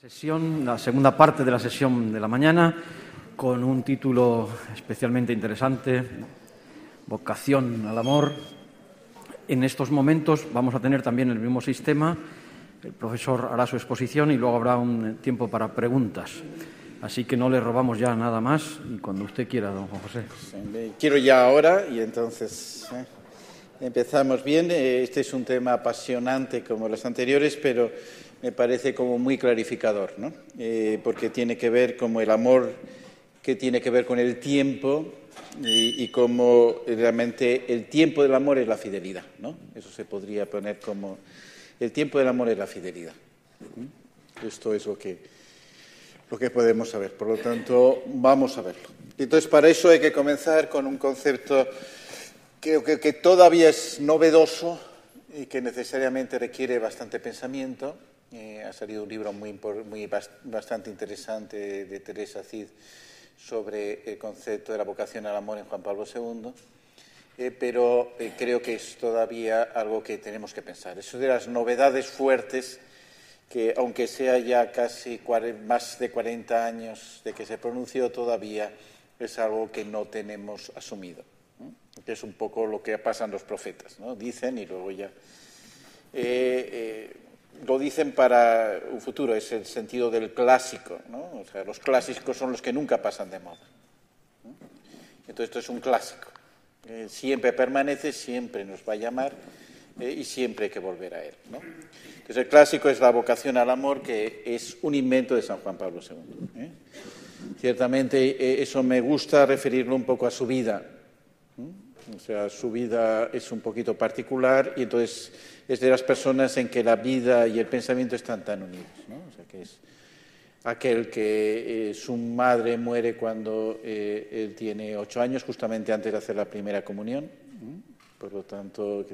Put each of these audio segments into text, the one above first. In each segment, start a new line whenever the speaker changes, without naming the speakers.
Sesión, la segunda parte de la sesión de la mañana, con un título especialmente interesante, Vocación al Amor. En estos momentos vamos a tener también el mismo sistema. El profesor hará su exposición y luego habrá un tiempo para preguntas. Así que no le robamos ya nada más y cuando usted quiera, don Juan José.
Quiero ya ahora y entonces ¿eh? empezamos bien. Eh, este es un tema apasionante como los anteriores, pero me parece como muy clarificador, ¿no? Eh, porque tiene que ver como el amor que tiene que ver con el tiempo y, y como realmente el tiempo del amor es la fidelidad, ¿no? Eso se podría poner como el tiempo del amor es la fidelidad. Esto es lo que, lo que podemos saber. Por lo tanto, vamos a verlo. Entonces, para eso hay que comenzar con un concepto que, que todavía es novedoso y que necesariamente requiere bastante pensamiento, eh, ha salido un libro muy, muy bastante interesante de, Teresa Cid sobre el concepto de la vocación al amor en Juan Pablo II, eh, pero eh, creo que es todavía algo que tenemos que pensar. Eso de las novedades fuertes que, aunque sea ya casi más de 40 años de que se pronunció, todavía es algo que no tenemos asumido. ¿no? Es un poco lo que pasan los profetas, ¿no? Dicen y luego ya. Eh, lo dicen para un futuro, es el sentido del clásico, ¿no? Los clásicos son los que nunca pasan de moda. Entonces, esto es un clásico. Eh, siempre permanece, siempre nos va a llamar eh, y siempre hay que volver a él. ¿no? Entonces, el clásico es la vocación al amor, que es un invento de San Juan Pablo II. ¿eh? Ciertamente, eso me gusta referirlo un poco a su vida. O sea, su vida es un poquito particular y entonces es de las personas en que la vida y el pensamiento están tan unidos. ¿no? O sea, que es aquel que eh, su madre muere cuando eh, él tiene ocho años, justamente antes de hacer la primera comunión. Por lo tanto,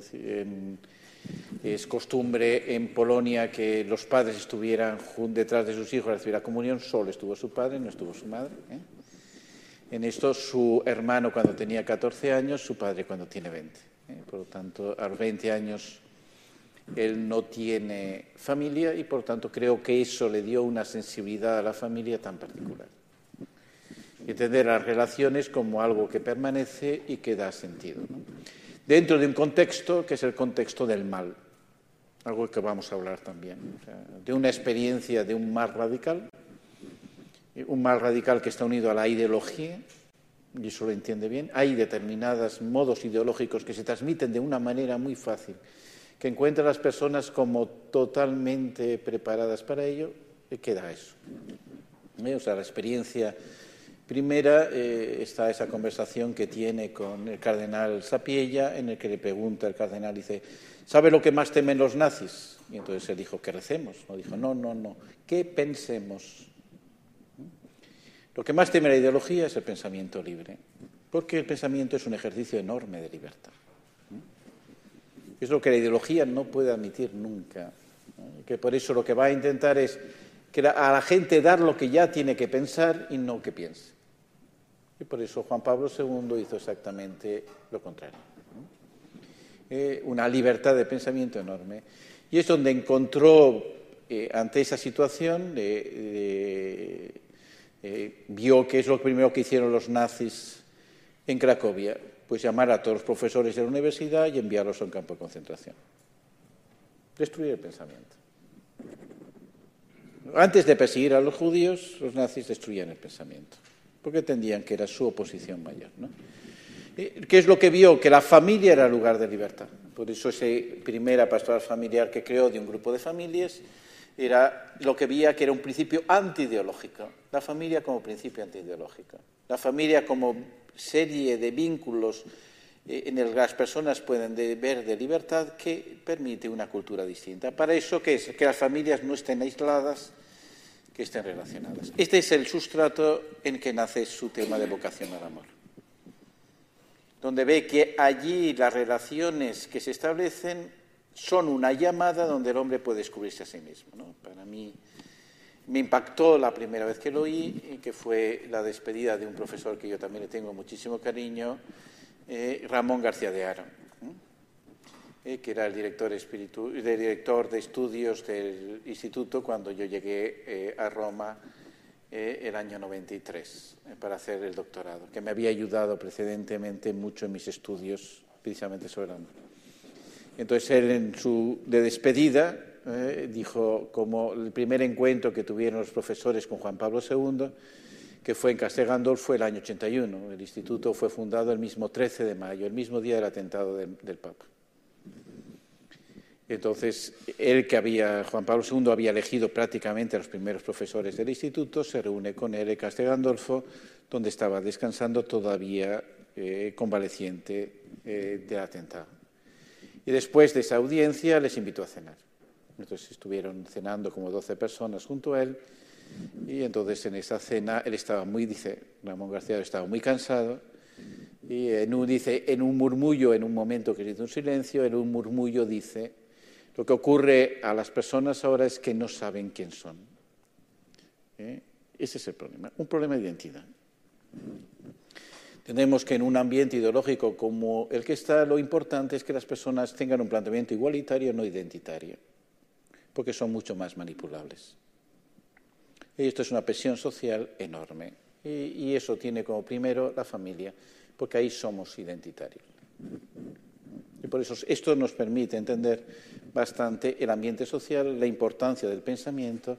es costumbre en Polonia que los padres estuvieran detrás de sus hijos a recibir la comunión, solo estuvo su padre, no estuvo su madre. ¿eh? En esto, su hermano cuando tenía 14 años, su padre cuando tiene 20. ¿eh? Por lo tanto, a los 20 años él no tiene familia y, por tanto, creo que eso le dio una sensibilidad a la familia tan particular. Entender las relaciones como algo que permanece y que da sentido. Dentro de un contexto que es el contexto del mal, algo que vamos a hablar también, de una experiencia de un mal radical un mal radical que está unido a la ideología, y eso lo entiende bien. Hay determinados modos ideológicos que se transmiten de una manera muy fácil, que encuentran las personas como totalmente preparadas para ello, y queda eso. ¿Eh? O sea, la experiencia primera eh, está esa conversación que tiene con el cardenal Sapiella, en el que le pregunta el cardenal, dice, ¿sabe lo que más temen los nazis? Y entonces él dijo, que recemos. No dijo, no, no, no, que pensemos. Lo que más teme la ideología es el pensamiento libre, porque el pensamiento es un ejercicio enorme de libertad. Es lo que la ideología no puede admitir nunca. Que por eso lo que va a intentar es a la gente dar lo que ya tiene que pensar y no que piense. Y por eso Juan Pablo II hizo exactamente lo contrario. Eh, una libertad de pensamiento enorme. Y es donde encontró, eh, ante esa situación de eh, vio que es lo primero que hicieron los nazis en Cracovia, pues llamar a todos los profesores de la universidad y enviarlos a un campo de concentración. Destruir el pensamiento. Antes de perseguir a los judíos, los nazis destruían el pensamiento, porque entendían que era su oposición mayor. ¿no? ¿Qué es lo que vio? Que la familia era lugar de libertad. Por eso esa primera pastoral familiar que creó de un grupo de familias era lo que veía que era un principio antiideológico, la familia como principio antiideológico, la familia como serie de vínculos en el que las personas pueden de ver de libertad que permite una cultura distinta. Para eso, ¿qué es? Que las familias no estén aisladas, que estén relacionadas. Este es el sustrato en que nace su tema de vocación al amor, donde ve que allí las relaciones que se establecen son una llamada donde el hombre puede descubrirse a sí mismo. Para mí me impactó la primera vez que lo oí, que fue la despedida de un profesor que yo también le tengo muchísimo cariño, eh, Ramón García de Aro, ¿eh? eh, que era el director, espiritu el director de estudios del instituto cuando yo llegué eh, a Roma eh, el año 93 para hacer el doctorado, que me había ayudado precedentemente mucho en mis estudios precisamente sobre amor. Entonces él en su de despedida dijo como el primer encuentro que tuvieron los profesores con Juan Pablo II, que fue en Castel Gandolfo el año 81. El instituto fue fundado el mismo 13 de mayo, el mismo día del atentado del Papa. Entonces, él que había, Juan Pablo II había elegido prácticamente a los primeros profesores del instituto, se reúne con él en Castel Gandolfo, donde estaba descansando todavía eh, convaleciente eh, del atentado. Y después de esa audiencia les invitó a cenar. Entonces estuvieron cenando como 12 personas junto a él y entonces en esa cena él estaba muy, dice Ramón García, estaba muy cansado y en un, dice, en un murmullo, en un momento que se hizo un silencio, en un murmullo dice, lo que ocurre a las personas ahora es que no saben quién son. ¿Eh? Ese es el problema, un problema de identidad. Tenemos que en un ambiente ideológico como el que está, lo importante es que las personas tengan un planteamiento igualitario, no identitario, porque son mucho más manipulables. Y esto es una presión social enorme. Y, y eso tiene como primero la familia, porque ahí somos identitarios. Y por eso esto nos permite entender bastante el ambiente social, la importancia del pensamiento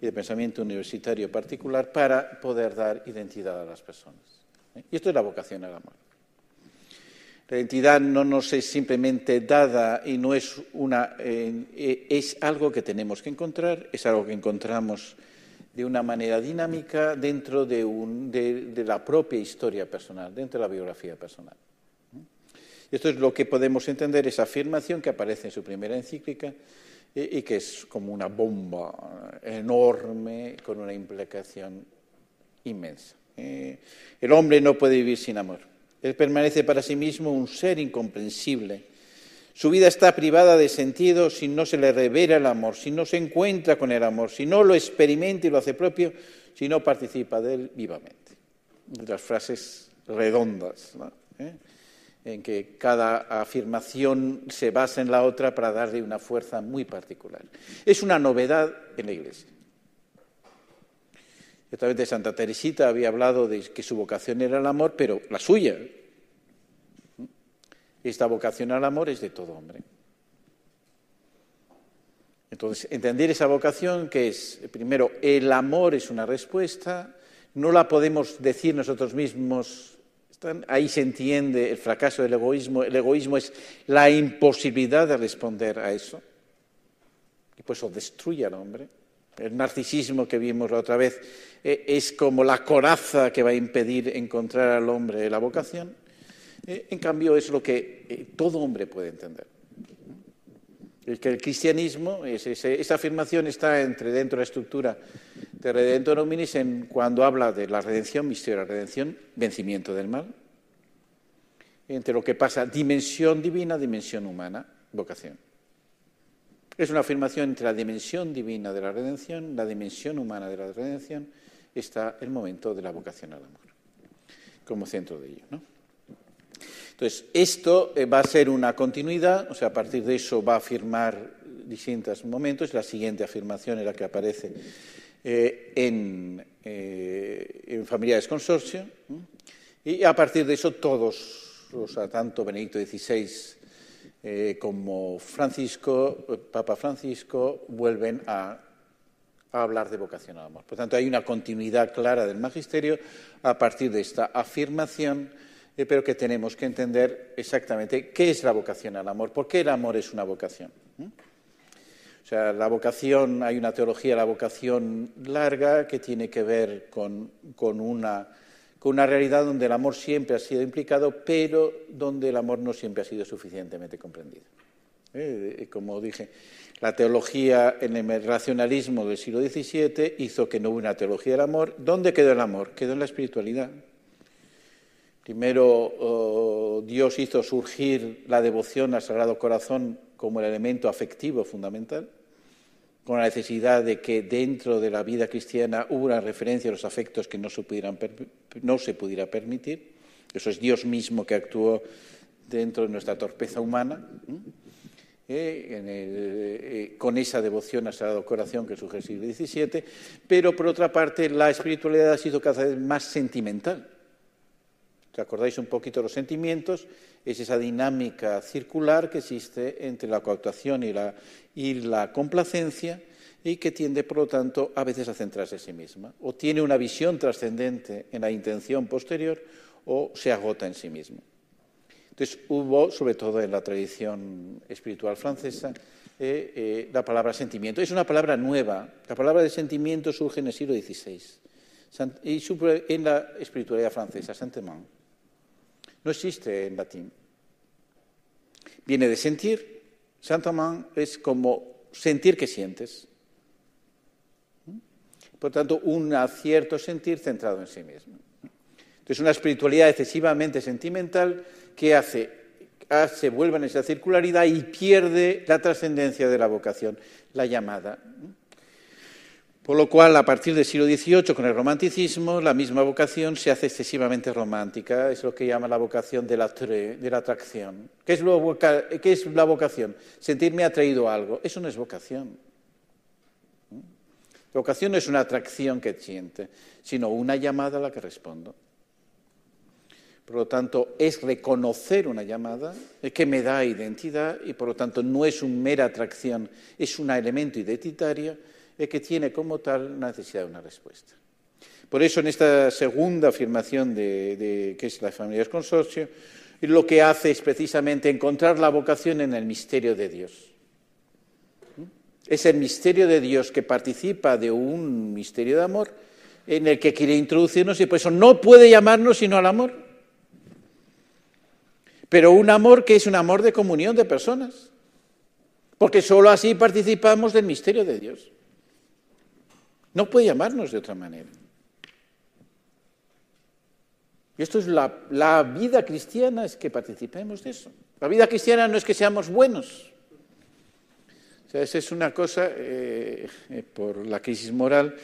y del pensamiento universitario particular para poder dar identidad a las personas. ¿Eh? Y esto es la vocación al amor. La identidad no nos es simplemente dada y no es una eh, es algo que tenemos que encontrar, es algo que encontramos de una manera dinámica dentro de, de la propia historia personal, dentro de la biografía personal. Esto es lo que podemos entender, esa afirmación que aparece en su primera encíclica y, que es como una bomba enorme con una implicación inmensa. Eh, el hombre no puede vivir sin amor. Él permanece para sí mismo un ser incomprensible. Su vida está privada de sentido si no se le revela el amor, si no se encuentra con el amor, si no lo experimenta y lo hace propio, si no participa de él vivamente. Las frases redondas. ¿Eh? en que cada afirmación se basa en la otra para darle una fuerza muy particular. Es una novedad en la Iglesia. Ciertamente Santa Teresita había hablado de que su vocación era el amor, pero la suya. Esta vocación al amor es de todo hombre. Entonces, entender esa vocación que es, primero, el amor es una respuesta, no la podemos decir nosotros mismos Ahí se entiende el fracaso del egoísmo. El egoísmo es la imposibilidad de responder a eso. Y por eso destruye al hombre. El narcisismo que vimos la otra vez eh, es como la coraza que va a impedir encontrar al hombre la vocación. Eh, en cambio, es lo que eh, todo hombre puede entender. Es que el cristianismo, esa afirmación está entre dentro de la estructura de Redentor Hominis cuando habla de la redención, misterio de la redención, vencimiento del mal, entre lo que pasa dimensión divina, dimensión humana, vocación. Es una afirmación entre la dimensión divina de la redención, la dimensión humana de la redención, está el momento de la vocación al amor, como centro de ello. ¿no? Entonces, esto eh, va a ser una continuidad, o sea, a partir de eso va a afirmar distintos momentos. La siguiente afirmación es la que aparece eh, en, eh, en, Familiares Consorcio. Y a partir de eso, todos, o sea, tanto Benedicto XVI como Francisco, Papa Francisco, vuelven a, a hablar de vocación al amor. Por tanto, hay una continuidad clara del magisterio a partir de esta afirmación eh, pero que tenemos que entender exactamente qué es la vocación al amor, por qué el amor es una vocación. ¿Mm? O sea, la vocación, hay una teología la vocación larga que tiene que ver con, una, con una realidad donde el amor siempre ha sido implicado, pero donde el amor no siempre ha sido suficientemente comprendido. ¿Eh? Como dije, la teología en el racionalismo del siglo XVII hizo que no hubo una teología del amor. ¿Dónde quedó el amor? Quedó en la espiritualidad. Primero, oh, Dios hizo surgir la devoción al Sagrado Corazón como el elemento afectivo fundamental, con la necesidad de que dentro de la vida cristiana hubo una referencia a los afectos que no se, no se pudiera permitir. Eso es Dios mismo que actuó dentro de nuestra torpeza humana. Eh, con esa devoción a Sagrado Corazón que surge el siglo XVII, pero por otra parte la espiritualidad ha sido cada vez más sentimental. ¿Te acordáis un poquito los sentimientos? Es esa dinámica circular que existe entre la coactuación y la, y la complacencia y que tiende, por lo tanto, a veces a centrarse en sí misma. O tiene una visión trascendente en la intención posterior o se agota en sí mismo. Entonces hubo, sobre todo en la tradición espiritual francesa, eh, eh, la palabra sentimiento. Es una palabra nueva. La palabra de sentimiento surge en el siglo XVI y en la espiritualidad francesa, sentiment. No existe en latín. Viene de sentir. Sentiment es como sentir que sientes. Por tanto, un cierto sentir centrado en sí mismo. Entonces, una espiritualidad excesivamente sentimental que hace, se vuelve en esa circularidad y pierde la trascendencia de la vocación, la llamada. Por lo cual, a partir del siglo XVIII, con el romanticismo, la misma vocación se hace excesivamente romántica. Es lo que llama la vocación de la, de la atracción. ¿Qué es, ¿Qué es la vocación? Sentirme atraído a algo. Eso no es vocación. Vocación no es una atracción que siente, sino una llamada a la que respondo. Por lo tanto, es reconocer una llamada que me da identidad y por lo tanto no es una mera atracción, es un elemento identitario que tiene como tal necesidad de una respuesta. Por eso, en esta segunda afirmación de, que es la familia del consorcio, lo que hace es precisamente encontrar la vocación en el misterio de Dios. Es el misterio de Dios que participa de un misterio de amor en el que quiere introducirnos y por eso no puede llamarnos sino al amor. Pero un amor que es un amor de comunión de personas. Porque sólo así participamos del misterio de Dios. No puede llamarnos de otra manera. Y esto es la, vida cristiana, es que participemos de eso. La vida cristiana no es que seamos buenos. O sea, esa es una cosa, eh, eh, por la crisis moral,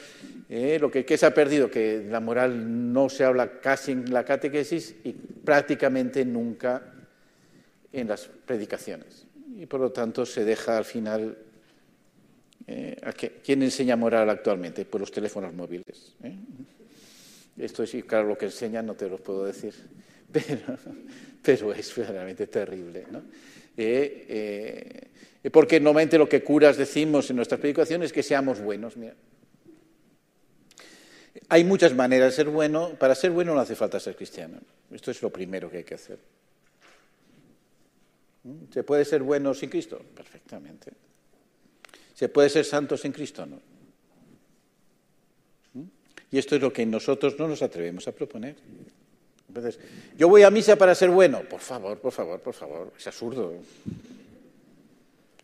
eh, lo que, que, se ha perdido, que la moral no se habla casi en la catequesis y prácticamente nunca en las predicaciones. Y por lo tanto se deja al final. Eh, ¿a ¿Quién enseña moral actualmente? Pues los teléfonos móviles. ¿eh? Esto es, claro, lo que enseñan no te lo puedo decir, pero, pero es verdaderamente terrible. ¿no? Eh, porque normalmente lo que curas decimos en nuestras predicaciones es que seamos buenos. Mira. Hay muchas maneras de ser bueno. Para ser bueno no hace falta ser cristiano. Esto es lo primero que hay que hacer. ¿Se puede ser bueno sin Cristo? Perfectamente. ¿Se puede ser santo sin Cristo? No. Y esto es lo que nosotros no nos atrevemos a proponer. Entonces, yo voy a misa para ser bueno. Por favor, por favor, por favor. Es absurdo.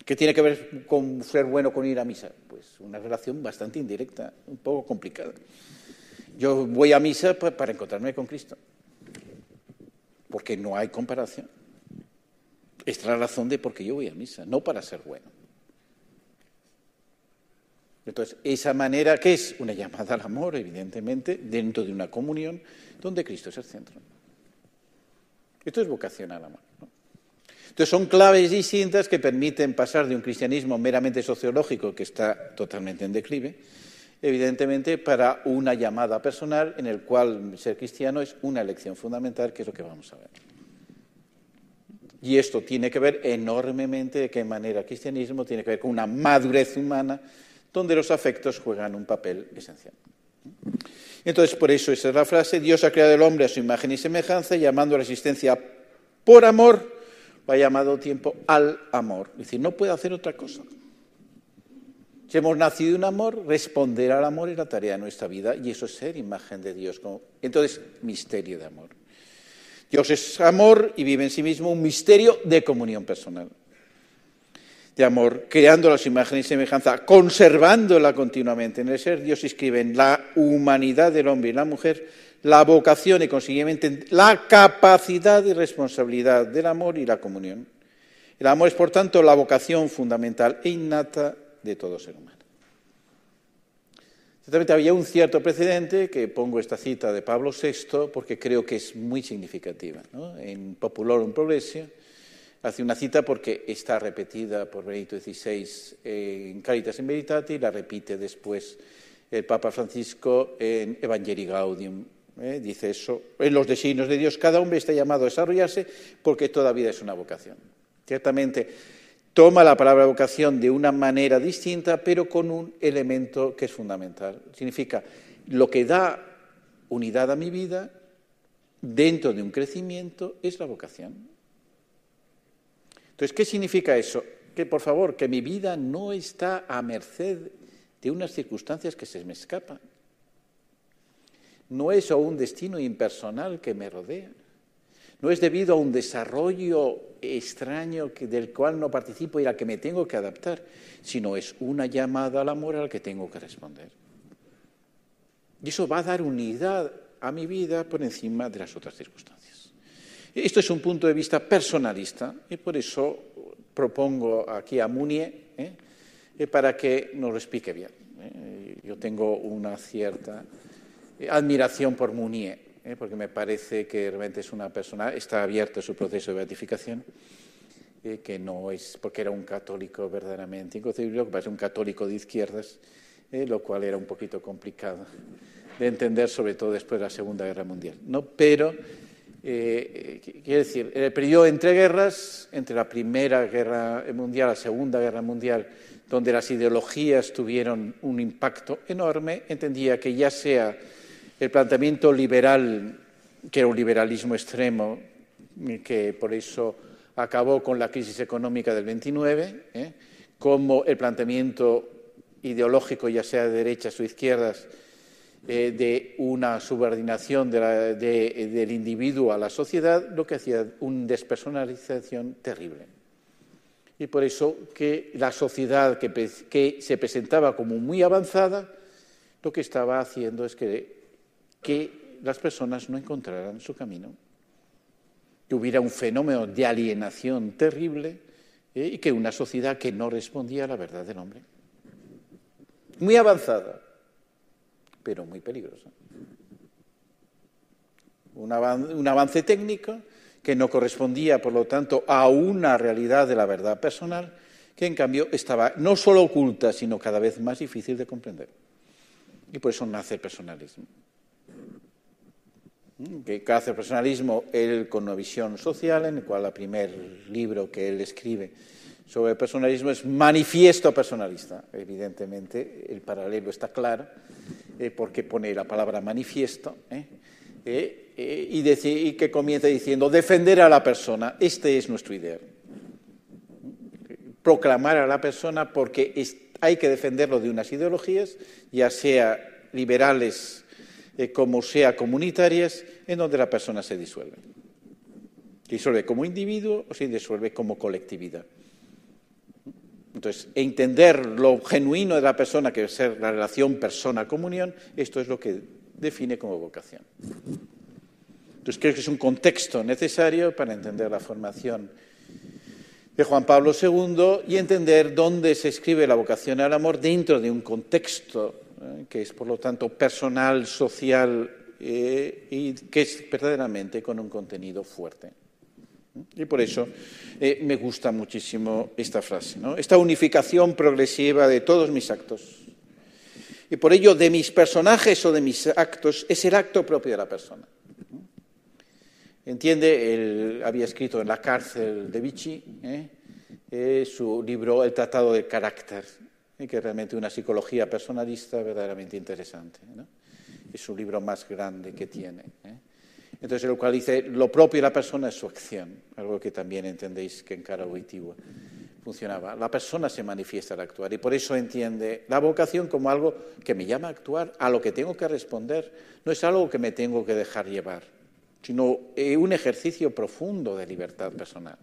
¿Qué tiene que ver con ser bueno con ir a misa? Pues una relación bastante indirecta, un poco complicada. Yo voy a misa para encontrarme con Cristo, porque no hay comparación. Es la razón de por qué yo voy a misa, no para ser bueno. Entonces, esa manera, que es una llamada al amor, evidentemente, dentro de una comunión donde Cristo es el centro. Esto es vocación al amor. Entonces, son claves distintas que permiten pasar de un cristianismo meramente sociológico, que está totalmente en declive, evidentemente, para una llamada personal en el cual ser cristiano es una elección fundamental, que es lo que vamos a ver. Y esto tiene que ver enormemente de qué manera el cristianismo tiene que ver con una madurez humana donde los afectos juegan un papel esencial. Entonces, por eso esa es la frase, Dios ha creado al hombre a su imagen y semejanza, llamando a la existencia por amor, lo ha llamado tiempo al amor. Es decir, no puede hacer otra cosa. Si hemos nacido en amor, responder al amor es la tarea de nuestra vida y eso es ser imagen de Dios. Entonces, misterio de amor. Dios es amor y vive en sí mismo un misterio de comunión personal. De amor, creando las imágenes y semejanza, conservándola continuamente en el ser, Dios inscribe en la humanidad del hombre y la mujer la vocación y consiguientemente la capacidad y responsabilidad del amor y la comunión. El amor es, por tanto, la vocación fundamental e innata de todo ser humano. Ciertamente había un cierto precedente, que pongo esta cita de Pablo VI porque creo que es muy significativa. En Populorum Progressio, Hace una cita porque está repetida por Benito XVI en Caritas in Veritate y la repite después el Papa Francisco en Evangelii Gaudium. ¿eh? Dice eso, en los designios de Dios cada hombre está llamado a desarrollarse porque toda vida es una vocación. Ciertamente toma la palabra vocación de una manera distinta, pero con un elemento que es fundamental. Significa lo que da unidad a mi vida dentro de un crecimiento es la vocación. Entonces, ¿qué significa eso? Que, por favor, que mi vida no está a merced de unas circunstancias que se me escapan. No es un destino impersonal que me rodea. No es debido a un desarrollo extraño del cual no participo y al que me tengo que adaptar, sino es una llamada al amor al que tengo que responder. Y eso va a dar unidad a mi vida por encima de las otras circunstancias. Esto es un punto de vista personalista y por eso propongo aquí a Munier ¿eh? Eh, para que nos lo explique bien. ¿eh? Yo tengo una cierta admiración por Munier, porque me parece que realmente es una persona, está abierto su proceso de beatificación, que no es, porque era un católico verdaderamente inconcebible, que parece un católico de izquierdas, lo cual era un poquito complicado de entender, sobre todo después de la Segunda Guerra Mundial. ¿no? Pero eh, quiere decir, en el periodo entre guerras, entre la Primera Guerra Mundial la Segunda Guerra Mundial, donde las ideologías tuvieron un impacto enorme, entendía que ya sea el planteamiento liberal, que era un liberalismo extremo, que por eso acabó con la crisis económica del 29, ¿eh? como el planteamiento ideológico, ya sea de derechas o izquierdas, eh, de una subordinación del individuo a la sociedad, lo que hacía una despersonalización terrible. Y por eso que la sociedad que, se presentaba como muy avanzada, lo que estaba haciendo es que, las personas no encontraran su camino, que hubiera un fenómeno de alienación terrible eh, y que una sociedad que no respondía a la verdad del hombre. Muy avanzada pero muy peligrosa. Un, avance técnico que no correspondía, por lo tanto, a una realidad de la verdad personal, que en cambio estaba no solo oculta, sino cada vez más difícil de comprender. Y por eso nace el personalismo. Que hace el personalismo él con una visión social, en el cual el primer libro que él escribe sobre el personalismo es manifiesto personalista. Evidentemente, el paralelo está claro eh, porque pone la palabra manifiesto, ¿eh? Eh, y, que comienza diciendo defender a la persona, este es nuestro ideal. Proclamar a la persona porque hay que defenderlo de unas ideologías, ya sea liberales como sea comunitarias, en donde la persona se disuelve. Se disuelve como individuo o se disuelve como colectividad. Entonces, entender lo genuino de la persona, que es ser la relación persona-comunión, esto es lo que define como vocación. Entonces, creo que es un contexto necesario para entender la formación de Juan Pablo II y entender dónde se escribe la vocación al amor dentro de un contexto eh, que es, por lo tanto, personal, social eh, y que es verdaderamente con un contenido fuerte. Y por eso eh, me gusta muchísimo esta frase, esta unificación progresiva de todos mis actos. Y por ello, de mis personajes o de mis actos, es el acto propio de la persona. Entiende, él había escrito en la cárcel de Vichy su libro El Tratado del Carácter, que es realmente una psicología personalista verdaderamente interesante. Es un libro más grande que tiene. Entonces, el cual dice, lo propio de la persona es su acción, algo que también entendéis que en cara auditiva funcionaba. La persona se manifiesta al actuar y por eso entiende la vocación como algo que me llama a actuar, a lo que tengo que responder. No es algo que me tengo que dejar llevar, sino eh, un ejercicio profundo de libertad personal.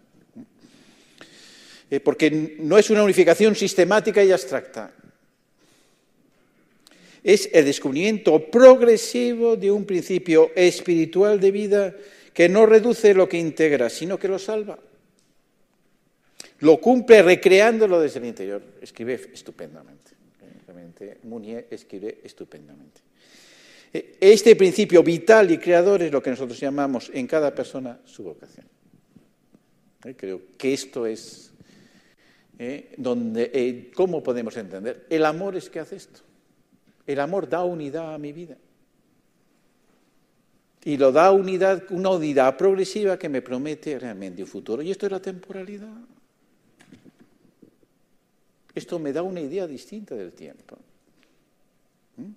Eh, porque no es una unificación sistemática y abstracta, es el descubrimiento progresivo de un principio espiritual de vida que no reduce lo que integra, sino que lo salva. Lo cumple recreándolo desde el interior. Escribe estupendamente. Munier escribe estupendamente. Este principio vital y creador es lo que nosotros llamamos en cada persona su vocación. ¿eh? Creo que esto es ¿eh? donde, eh, ¿cómo podemos entender? El amor es que hace esto. El amor da unidad a mi vida. Y lo da unidad, una unidad progresiva que me promete realmente un futuro. Y esto es la temporalidad. Esto me da una idea distinta del tiempo. ¿Mm?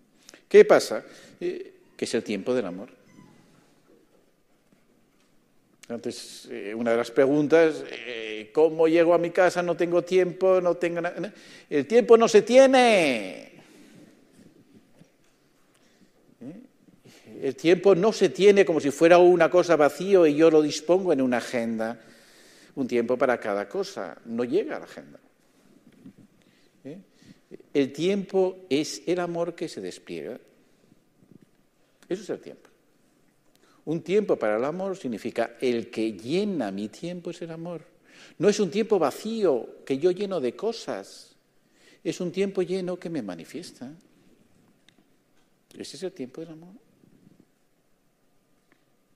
¿Qué pasa? que es el tiempo del amor. Entonces, eh, una de las preguntas, eh, ¿cómo llego a mi casa? No tengo tiempo, no tengo nada. El tiempo no se tiene. ¿Eh? El tiempo no se tiene como si fuera una cosa vacío y yo lo dispongo en una agenda. Un tiempo para cada cosa. No llega a la agenda. El tiempo es el amor que se despliega. Eso es el tiempo. Un tiempo para el amor significa el que llena mi tiempo es el amor. No es un tiempo vacío que yo lleno de cosas. Es un tiempo lleno que me manifiesta. Ese es el tiempo del amor.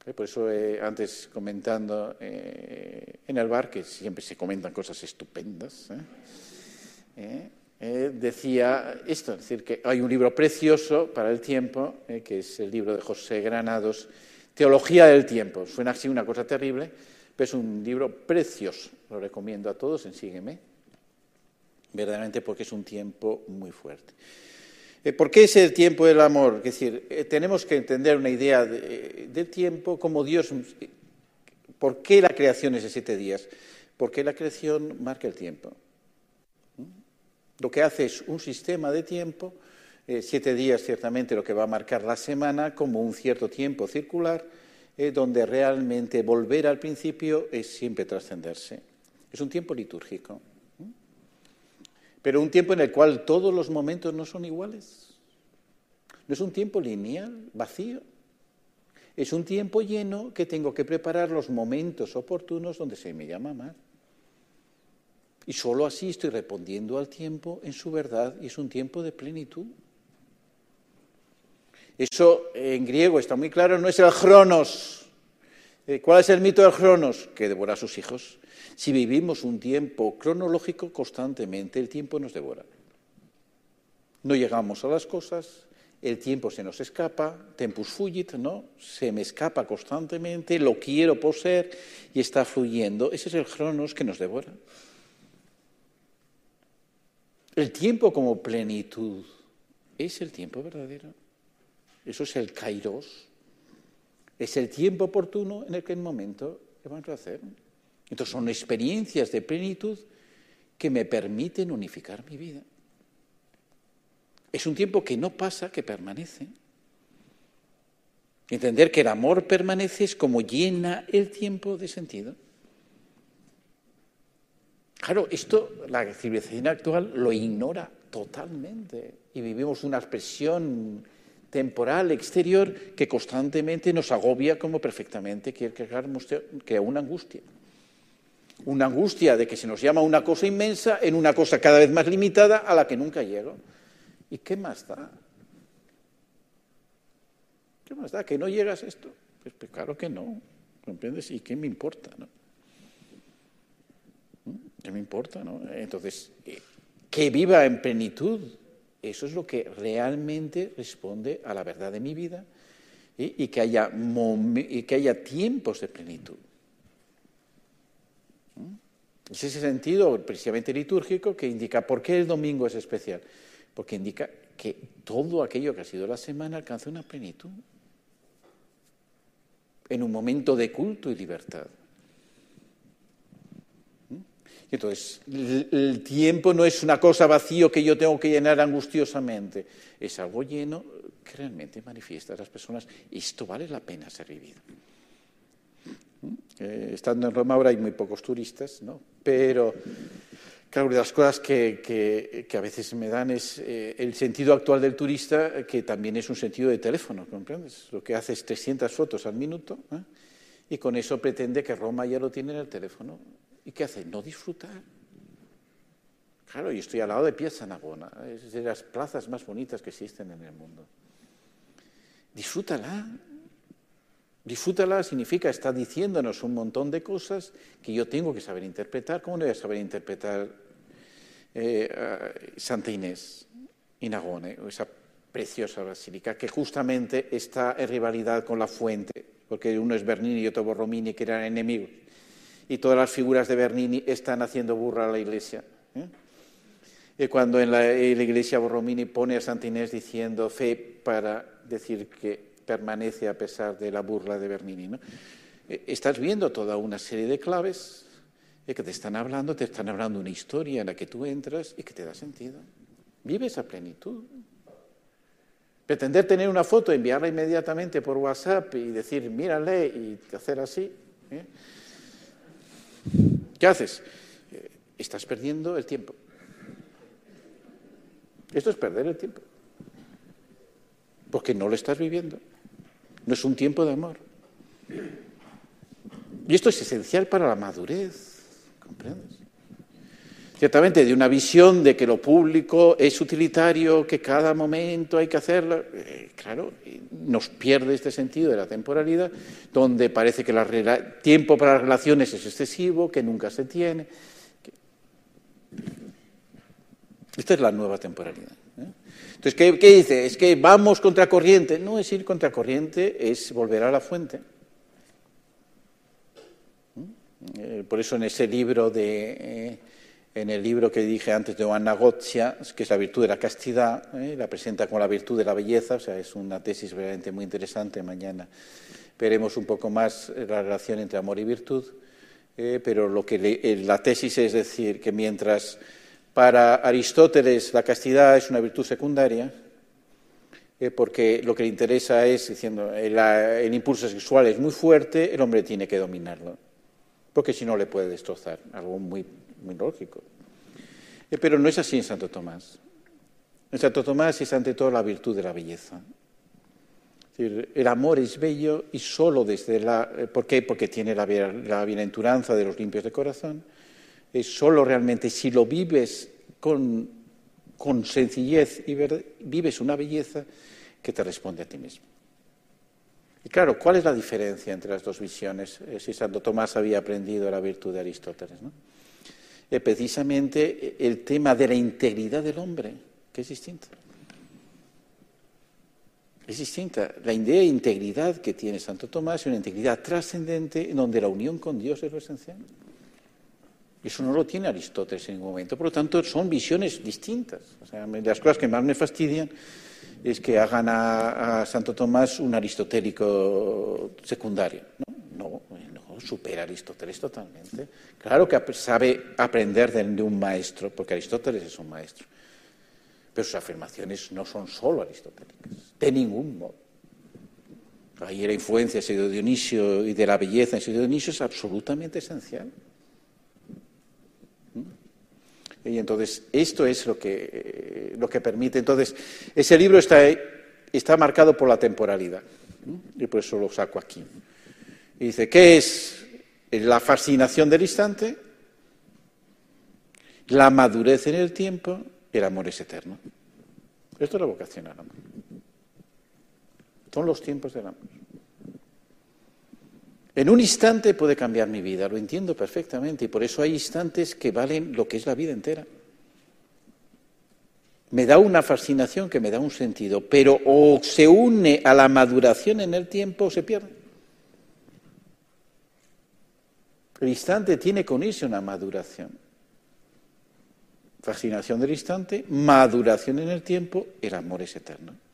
Eh, por eso eh, antes comentando eh, en el bar, que siempre se comentan cosas estupendas, decía esto, es decir, que hay un libro precioso para el tiempo, que es el libro de José Granados, Teología del tiempo. Suena así una cosa terrible, pero es un libro precioso. Lo recomiendo a todos en Sígueme, verdaderamente porque es un tiempo muy fuerte. Eh, ¿Por qué es el tiempo del amor? Es decir, eh, tenemos que entender una idea del tiempo como Dios. ¿Por qué la creación es de siete días? Porque la creación marca el tiempo. ¿Mm? Lo que hace es un sistema de tiempo eh, siete días ciertamente lo que va a marcar la semana como un cierto tiempo circular, eh, donde realmente volver al principio es siempre trascenderse. Es un tiempo litúrgico, pero un tiempo en el cual todos los momentos no son iguales. No es un tiempo lineal, vacío. Es un tiempo lleno que tengo que preparar los momentos oportunos donde se me llama amar. Y solo así estoy respondiendo al tiempo en su verdad y es un tiempo de plenitud. Eso en griego está muy claro, no es el Cronos. Eh, ¿Cuál es el mito del Cronos? Que devora a sus hijos. Si vivimos un tiempo cronológico constantemente, el tiempo nos devora. No llegamos a las cosas, el tiempo se nos escapa, tempus fugit, ¿no? Se me escapa constantemente, lo quiero poseer y está fluyendo. Ese es el Cronos que nos devora. El tiempo como plenitud es el tiempo verdadero. Eso es el kairos. Es el tiempo oportuno en el que el momento que vamos a hacer. Entonces son experiencias de plenitud que me permiten unificar mi vida. Es un tiempo que no pasa, que permanece. Entender que el amor permanece es como llena el tiempo de sentido. Claro, esto la civilización actual lo ignora totalmente y vivimos una expresión temporal, exterior, que constantemente nos agobia como perfectamente quiere crea una angustia. Una angustia de que se nos llama una cosa inmensa en una cosa cada vez más limitada a la que nunca llego. ¿Y qué más da? ¿Qué más da? ¿Que no llegas a esto? Pues, pues, claro que no, ¿comprendes? ¿Y qué me importa? No? ¿Mm? ¿Qué me importa? No? Entonces, eh, que viva en plenitud, eso es lo que realmente responde a la verdad de mi vida y, que, haya y que haya tiempos de plenitud. ¿Mm? Es ese sentido precisamente litúrgico que indica por qué el domingo es especial. Porque indica que todo aquello que ha sido la semana alcanza una plenitud en un momento de culto y libertad. Entonces, el tiempo no es una cosa vacío que yo tengo que llenar angustiosamente, es algo lleno que realmente manifiesta a las personas, esto vale la pena ser vivido. Eh, estando en Roma ahora hay muy pocos turistas, ¿no? pero claro, una de las cosas que, a veces me dan es eh, el sentido actual del turista, que también es un sentido de teléfono, ¿comprendes? Lo que hace es 300 fotos al minuto ¿eh? y con eso pretende que Roma ya lo tiene en el teléfono. ¿Y qué hace? No disfrutar. Claro, yo estoy al lado de Piazza Navona, es de las plazas más bonitas que existen en el mundo. Disfrútala. Disfrútala significa, está diciéndonos un montón de cosas que yo tengo que saber interpretar. ¿Cómo no voy a saber interpretar eh, Santa Inés y Nagone, esa preciosa basílica, que justamente está en rivalidad con la fuente, porque uno es Bernini y otro Borromini, que eran enemigos. Y todas las figuras de Bernini están haciendo burra a la iglesia. ¿eh? Cuando en la, en la iglesia Borromini pone a Santa Inés diciendo fe para decir que permanece a pesar de la burla de Bernini. ¿no? Eh, estás viendo toda una serie de claves que te están hablando, te están hablando una historia en la que tú entras y que te da sentido. Vives a plenitud. Pretender tener una foto, enviarla inmediatamente por WhatsApp y decir, mírale, y hacer así. ¿eh? ¿Qué haces? Eh, estás perdiendo el tiempo. Esto es perder el tiempo. Porque no lo estás viviendo. No es un tiempo de amor. Y esto es esencial para la madurez, ¿comprendes? Ciertamente, de una visión de que lo público es utilitario, que cada momento hay que hacerlo, eh, claro, nos pierde este sentido de la temporalidad, donde parece que el tiempo para las relaciones es excesivo, que nunca se tiene. Esta es la nueva temporalidad. ¿eh? Entonces, ¿qué, ¿qué, dice? Es que vamos contra corriente. No es ir contra corriente, es volver a la fuente. ¿Mm? Eh, por eso en ese libro de... Eh, en el libro que dije antes de Joanna Gozia, que es la virtud de la castidad, eh, la presenta como la virtud de la belleza, o sea, es una tesis realmente muy interesante. Mañana veremos un poco más la relación entre amor y virtud, eh, pero lo que le, la tesis es decir que mientras para Aristóteles la castidad es una virtud secundaria, eh, porque lo que le interesa es, diciendo, el, impulso sexual es muy fuerte, el hombre tiene que dominarlo, porque si no le puede destrozar, algo muy, muy lógico. Eh, pero no es así en Santo Tomás. En Santo Tomás es ante todo la virtud de la belleza. Es decir, el amor es bello y solo desde la... Eh, ¿Por qué? Porque tiene la, la bienaventuranza de los limpios de corazón es solo realmente si lo vives con, con sencillez y vives una belleza que te responde a ti mismo. Y claro, ¿cuál es la diferencia entre las dos visiones? Eh, si Santo Tomás había aprendido la virtud de Aristóteles, ¿no? Eh, precisamente el tema de la integridad del hombre, que es distinta. Es distinta. La idea de integridad que tiene Santo Tomás es una integridad trascendente en donde la unión con Dios es lo esencial. Eso no lo tiene Aristóteles en ningún momento. Por lo tanto, son visiones distintas. O sea, las cosas que más me fastidian es que hagan a, Santo Tomás un aristotélico secundario. Supera Aristóteles totalmente. Claro que sabe aprender de, un maestro, porque Aristóteles es un maestro. Pero sus afirmaciones no son solo aristotélicas, de ningún modo. Ahí la influencia de Dionisio y de la belleza de Dionisio es absolutamente esencial. Y entonces, esto es lo que, eh, lo que permite. Entonces, ese libro está, está marcado por la temporalidad. Y por eso lo saco aquí. Dice, ¿qué es la fascinación del instante? La madurez en el tiempo, el amor es eterno. Esto es la vocación al amor. Son los tiempos del amor. En un instante puede cambiar mi vida, lo entiendo perfectamente, y por eso hay instantes que valen lo que es la vida entera. Me da una fascinación que me da un sentido, pero o se une a la maduración en el tiempo o se pierde. El instante tiene que unirse a una maduración. Fascinación del instante, maduración en el tiempo, el amor es eterno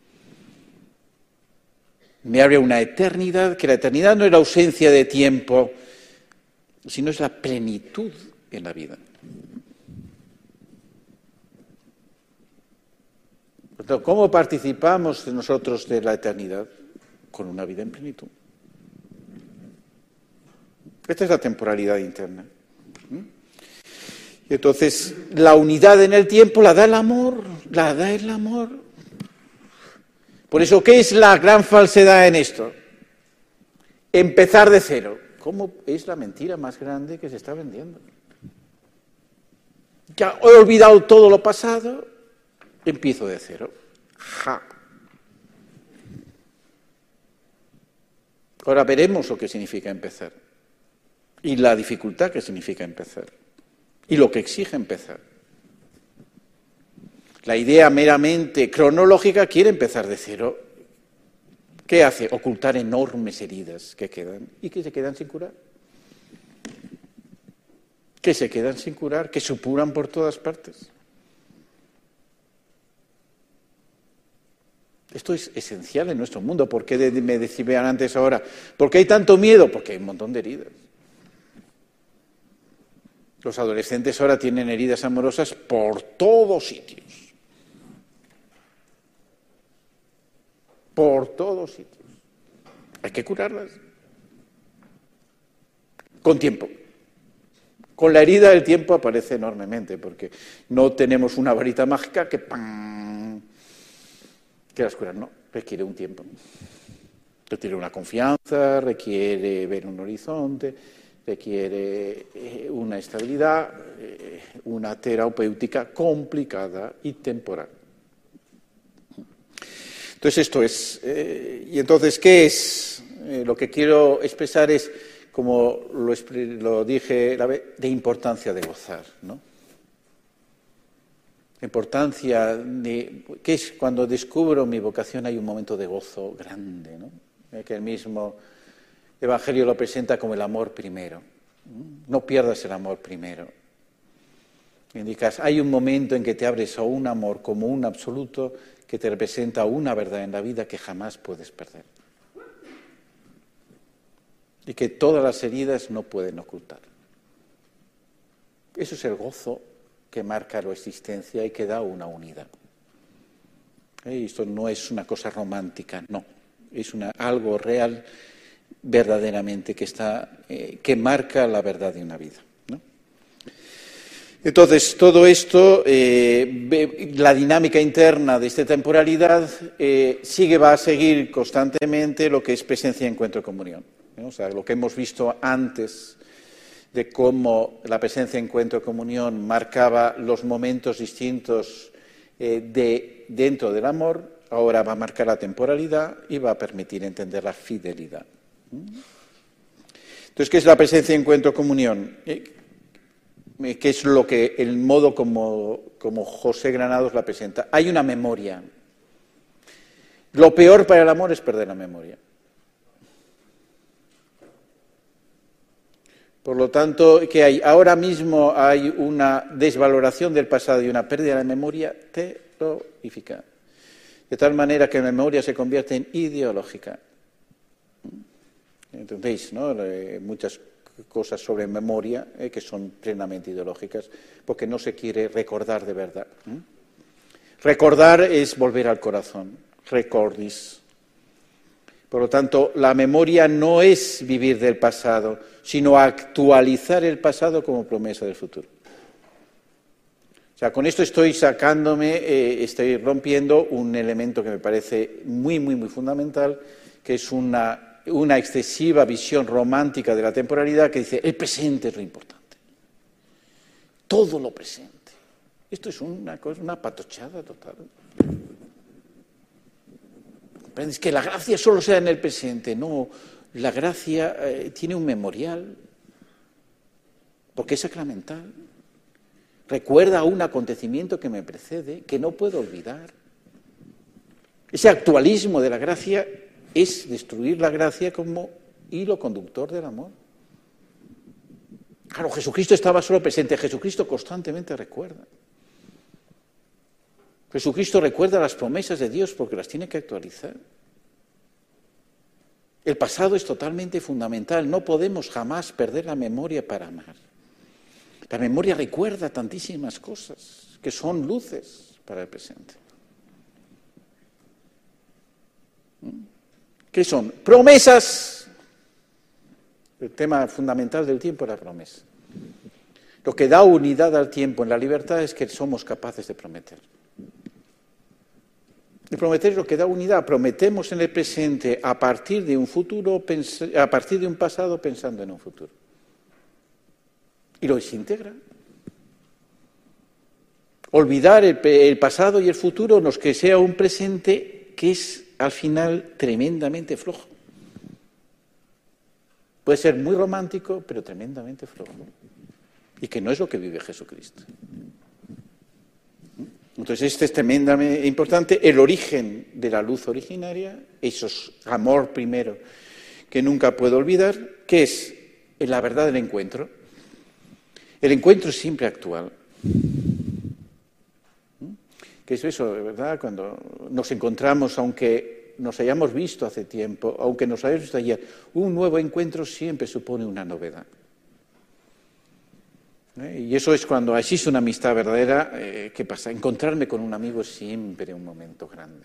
me abre una eternidad, que la eternidad no es la ausencia de tiempo, sino es la plenitud en la vida. ¿Cómo participamos nosotros de la eternidad? Con una vida en plenitud. Esta es la temporalidad interna. Y entonces, la unidad en el tiempo la da el amor, la da el amor. Por eso, ¿qué es la gran falsedad en esto? Empezar de cero. ¿Cómo es la mentira más grande que se está vendiendo? Ya he olvidado todo lo pasado, empiezo de cero. Ahora veremos lo que significa empezar y la dificultad que significa empezar y lo que exige empezar. La idea meramente cronológica quiere empezar de cero. ¿Qué hace? Ocultar enormes heridas que quedan y que se quedan sin curar. Que se quedan sin curar, que supuran por todas partes. Esto es esencial en nuestro mundo. ¿Por qué me decían antes ahora? ¿Por qué hay tanto miedo? Porque hay un montón de heridas. Los adolescentes ahora tienen heridas amorosas por todos sitios. Por todos sitios. Hay que curarlas. Con tiempo. Con la herida el tiempo aparece enormemente, porque no tenemos una varita mágica que ¡pam! que las curar. No, requiere un tiempo. Requiere una confianza, requiere ver un horizonte, requiere eh, una estabilidad, eh, una terapéutica complicada y temporal. Entonces esto es, eh, y entonces, ¿qué es? lo que quiero expresar es, como lo, dije la vez, de importancia de gozar, ¿no? Importancia de, ¿qué es? Cuando descubro mi vocación hay un momento de gozo grande, ¿no? Que el mismo Evangelio lo presenta como el amor primero. No pierdas el amor primero. Indicas, hay un momento en que te abres a un amor como un absoluto que te representa una verdad en la vida que jamás puedes perder. Y que todas las heridas no pueden ocultar. Eso es el gozo que marca la existencia y que da una unidad. ¿Eh? Esto no es una cosa romántica, no. Es algo real verdaderamente que, está, eh, que marca la verdad de una vida. Entonces, todo esto, eh, la dinámica interna de esta temporalidad eh, sigue, va a seguir constantemente lo que es presencia, encuentro, comunión. O sea, lo que hemos visto antes de cómo la presencia, encuentro, comunión marcaba los momentos distintos de, dentro del amor, ahora va a marcar la temporalidad y va a permitir entender la fidelidad. Entonces, ¿qué es la presencia, encuentro, comunión? Eh, ¿Qué es lo que, el modo como, como José Granados la presenta? Hay una memoria. Lo peor para el amor es perder la memoria. Por lo tanto, que hay ahora mismo hay una desvaloración del pasado y una pérdida de la memoria terrorífica. De tal manera que la memoria se convierte en ideológica. Entendéis, ¿no? muchas cosas sobre memoria eh, que son plenamente ideológicas, porque no se quiere recordar de verdad. Recordar es volver al corazón, recordis. Por lo tanto, la memoria no es vivir del pasado, sino actualizar el pasado como promesa del futuro. O sea, con esto estoy sacándome, eh, estoy rompiendo un elemento que me parece muy, muy, muy fundamental, que es una una excesiva visión romántica de la temporalidad que dice el presente es lo importante. Todo lo presente. Esto es una cosa, una patochada total. Es que la gracia solo sea en el presente. No, la gracia eh, tiene un memorial, porque es sacramental. Recuerda un acontecimiento que me precede, que no puedo olvidar. Ese actualismo de la gracia es destruir la gracia como hilo conductor del amor. Claro, Jesucristo estaba solo presente, Jesucristo constantemente recuerda. Jesucristo recuerda las promesas de Dios porque las tiene que actualizar. El pasado es totalmente fundamental, no podemos jamás perder la memoria para amar. La memoria recuerda tantísimas cosas que son luces para el presente. ¿Mm? ¿Qué son? Promesas. El tema fundamental del tiempo es la promesa. Lo que da unidad al tiempo en la libertad es que somos capaces de prometer. Y prometer es lo que da unidad. Prometemos en el presente a partir de un futuro, a partir de un pasado pensando en un futuro. Y lo desintegra. Olvidar el, el pasado y el futuro nos que sea un presente que es al final tremendamente flojo. Puede ser muy romántico, pero tremendamente flojo. Y que no es lo que vive Jesucristo. Entonces, este es tremendamente importante. El origen de la luz originaria, eso es amor primero, que nunca puedo olvidar, que es la verdad del encuentro. El encuentro siempre actual. ¿Qué es eso, verdad? Cuando nos encontramos, aunque nos hayamos visto hace tiempo, aunque nos hayamos visto ayer, un nuevo encuentro siempre supone una novedad. ¿Eh? Y eso es cuando existe una amistad verdadera, eh, ¿qué pasa? Encontrarme con un amigo es siempre un momento grande.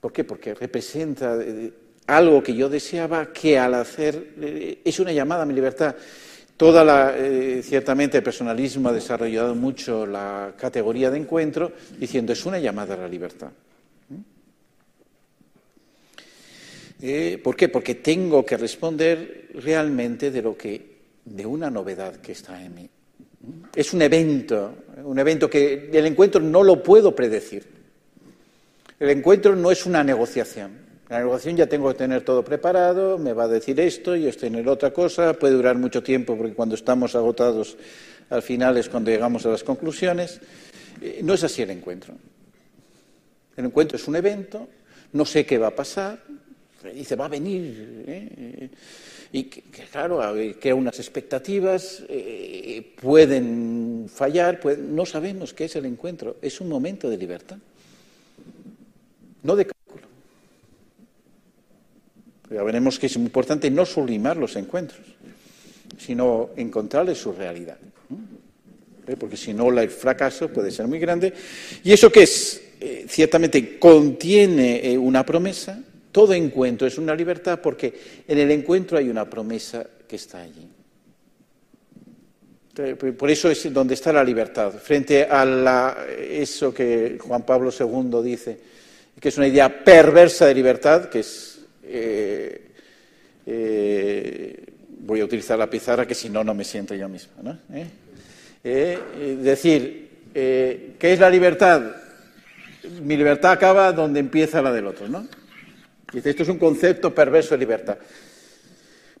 ¿Por qué? Porque representa eh, algo que yo deseaba que al hacer es una llamada a mi libertad. Toda la, ciertamente el personalismo ha desarrollado mucho la categoría de encuentro diciendo es una llamada a la libertad. ¿Por qué? Porque tengo que responder realmente de lo que de una novedad que está en mí. Es un evento, un evento que el encuentro no lo puedo predecir. El encuentro no es una negociación. La negociación ya tengo que tener todo preparado, me va a decir esto y esto tener otra cosa, puede durar mucho tiempo porque cuando estamos agotados al final es cuando llegamos a las conclusiones. Eh, no es así el encuentro. El encuentro es un evento, no sé qué va a pasar, dice, va a venir. ¿eh? y que, claro, crea unas expectativas, eh, pueden fallar, no sabemos qué es el encuentro, es un momento de libertad, no de. Ya veremos que es importante no sublimar los encuentros, sino encontrarles su realidad, ¿Eh? porque si no el fracaso puede ser muy grande. ¿Y eso qué es? Eh, ciertamente contiene una promesa, todo encuentro es una libertad porque en el encuentro hay una promesa que está allí. Por eso es donde está la libertad. Frente a eso que Juan Pablo II dice, que es una idea perversa de libertad, que es. Eh, eh, voy a utilizar la pizarra, que si no, no me siento yo mismo. ¿no? ¿Eh? decir, ¿qué es la libertad? Mi libertad acaba donde empieza la del otro, ¿no? Dice, esto es un concepto perverso de libertad.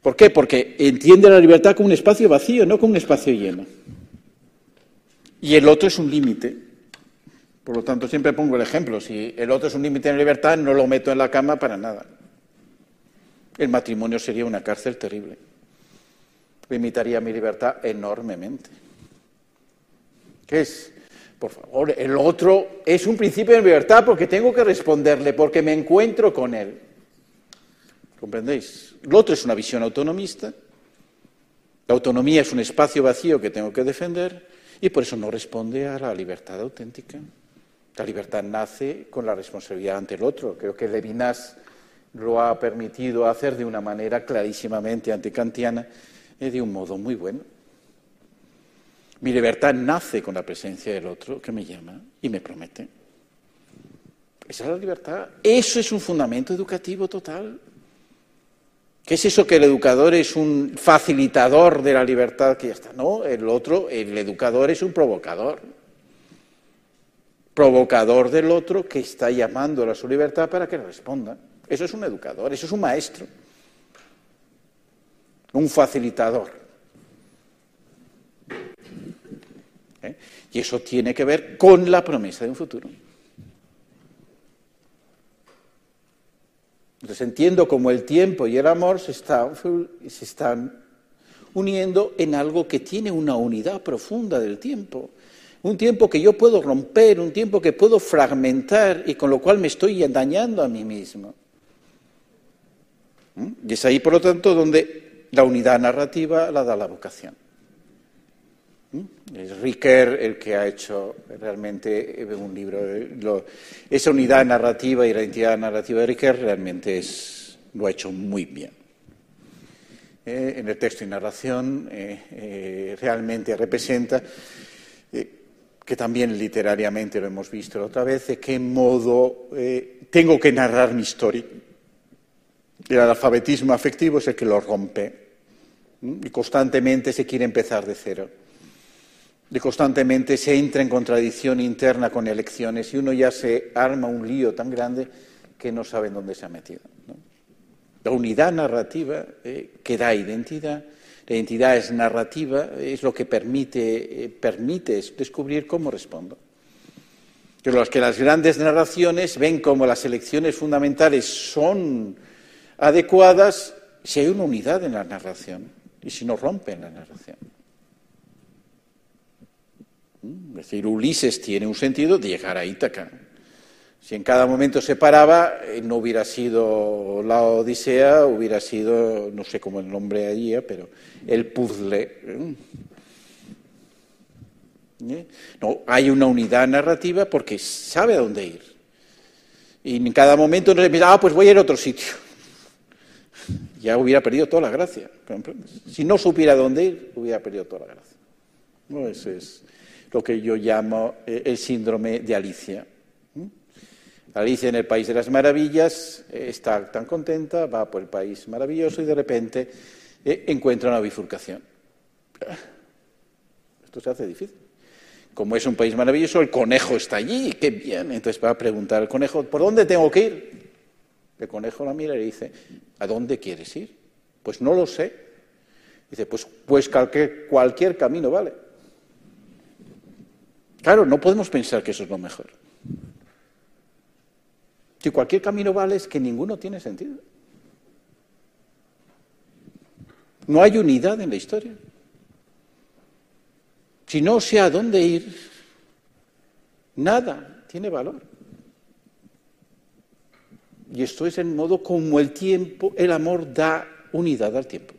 ¿Por qué? Porque entiende la libertad como un espacio vacío, no como un espacio lleno. Y el otro es un límite. Por lo tanto, siempre pongo el ejemplo. Si el otro es un límite en libertad, no lo meto en la cama para nada. El matrimonio sería una cárcel terrible. Limitaría mi libertad enormemente. ¿Qué es? Por favor, el otro es un principio de libertad porque tengo que responderle, porque me encuentro con él. ¿Comprendéis? El otro es una visión autonomista. La autonomía es un espacio vacío que tengo que defender y por eso no responde a la libertad auténtica. La libertad nace con la responsabilidad ante el otro. Creo que Levinas lo ha permitido hacer de una manera clarísimamente anticantiana y de un modo muy bueno. Mi libertad nace con la presencia del otro que me llama y me promete. Esa es la libertad. Eso es un fundamento educativo total. ¿Qué es eso que el educador es un facilitador de la libertad que ya está? No, el otro, el educador es un provocador. Provocador del otro que está llamando a su libertad para que le responda. Eso es un educador, eso es un maestro. Un facilitador. ¿eh? Y eso tiene que ver con la promesa de un futuro. Entonces entiendo cómo el tiempo y el amor se están, se están uniendo en algo que tiene una unidad profunda del tiempo. Un tiempo que yo puedo romper, un tiempo que puedo fragmentar y con lo cual me estoy dañando a mí mismo. ¿Mm? Y es ahí, por lo tanto, donde la unidad narrativa la da la vocación. Es Ricker el que ha hecho realmente eh, un libro. esa unidad narrativa y la identidad narrativa de Ricker realmente lo ha hecho muy bien. Eh, en el texto y narración eh, realmente representa, que también literariamente lo hemos visto la otra vez, de qué modo tengo que narrar mi historia. El alfabetismo afectivo es el que lo rompe y constantemente se quiere empezar de cero de constantemente se entra en contradicción interna con elecciones y uno ya se arma un lío tan grande que no sabe en dónde se ha metido. La unidad narrativa eh, que da identidad. La identidad es narrativa, es lo que permite, eh, permite descubrir cómo respondo. Que los que las grandes narraciones ven como las elecciones fundamentales son adecuadas si hay una unidad en la narración y si no rompen la narración. ¿Mm? Es decir, Ulises tiene un sentido de llegar a Ítaca. Si en cada momento se paraba, eh, no hubiera sido la Odisea, hubiera sido, no sé cómo el nombre allí, pero el puzzle. ¿eh? ¿Eh? No, hay una unidad narrativa porque sabe a dónde ir. Y en cada momento no se piensa, ah, pues voy a ir a otro sitio. Ya hubiera perdido toda la gracia. Si no supiera dónde ir, hubiera perdido toda la gracia. No, eso es lo que yo llamo el síndrome de Alicia. Alicia en el País de las Maravillas eh, está tan contenta, va por el país maravilloso y de repente eh, encuentra una bifurcación. Esto se hace difícil. Como es un país maravilloso, el conejo está allí, qué bien. Entonces va a preguntar al conejo, ¿por dónde tengo que ir? El conejo la mira y le dice, ¿a dónde quieres ir? Pues no lo sé. Dice, pues, pues cualquier, cualquier camino vale. Claro, no podemos pensar que eso es lo mejor. Si cualquier camino vale es que ninguno tiene sentido. No hay unidad en la historia. Si no sé a dónde ir, nada tiene valor. Y esto es el modo como el tiempo, el amor da unidad al tiempo.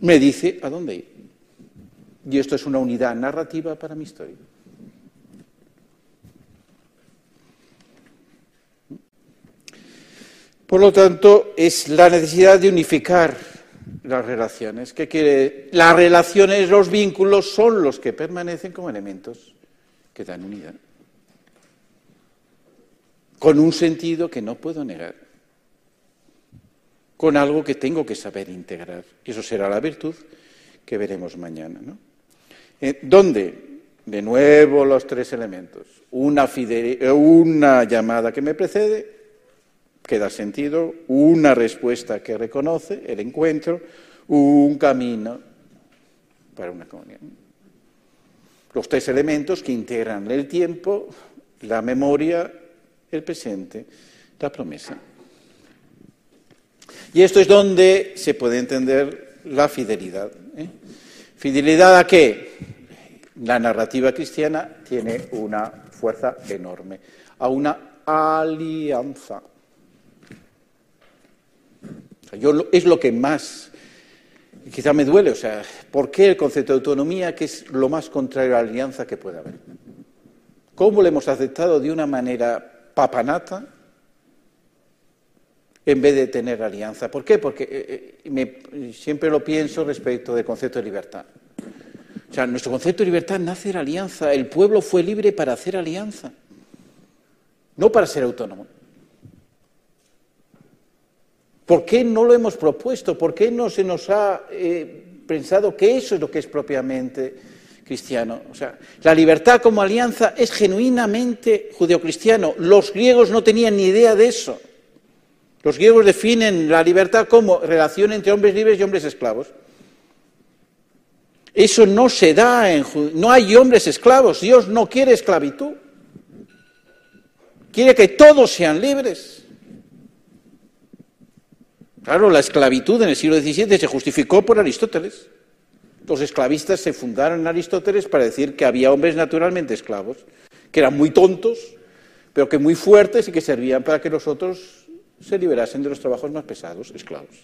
Me dice a dónde ir. Y esto es una unidad narrativa para mi historia. Por lo tanto, es la necesidad de unificar las relaciones. ¿Qué quiere? Las relaciones, los vínculos son los que permanecen como elementos que dan unidad. Con un sentido que no puedo negar. Con algo que tengo que saber integrar. Eso será la virtud que veremos mañana. ¿no? Eh, ¿Dónde? De nuevo los tres elementos. Una, una llamada que me precede, que da sentido, una respuesta que reconoce el encuentro, un camino para una comunión. Los tres elementos que integran el tiempo, la memoria, el presente, la promesa. Y esto es donde se puede entender la fidelidad. ¿eh? ¿Fidelidad a qué? La narrativa cristiana tiene una fuerza enorme, a una alianza yo, es lo que más, quizá me duele, o sea, ¿por qué el concepto de autonomía, que es lo más contrario a la alianza que puede haber? ¿Cómo lo hemos aceptado de una manera papanata en vez de tener alianza? ¿Por qué? Porque eh, eh, siempre lo pienso respecto del concepto de libertad. O sea, nuestro concepto de libertad nace de la alianza. El pueblo fue libre para hacer alianza, no para ser autónomo. ¿Por qué no lo hemos propuesto? ¿Por qué no se nos ha eh, pensado que eso es lo que es propiamente cristiano? O sea, la libertad como alianza es genuinamente judeocristiano. Los griegos no tenían ni idea de eso. Los griegos definen la libertad como relación entre hombres libres y hombres esclavos. Eso no se da en no hay hombres esclavos. Dios no quiere esclavitud. Quiere que todos sean libres. Claro, la esclavitud en el siglo XVII se justificó por Aristóteles. Los esclavistas se fundaron en Aristóteles para decir que había hombres naturalmente esclavos, que eran muy tontos, pero que muy fuertes y que servían para que los otros se liberasen de los trabajos más pesados, esclavos.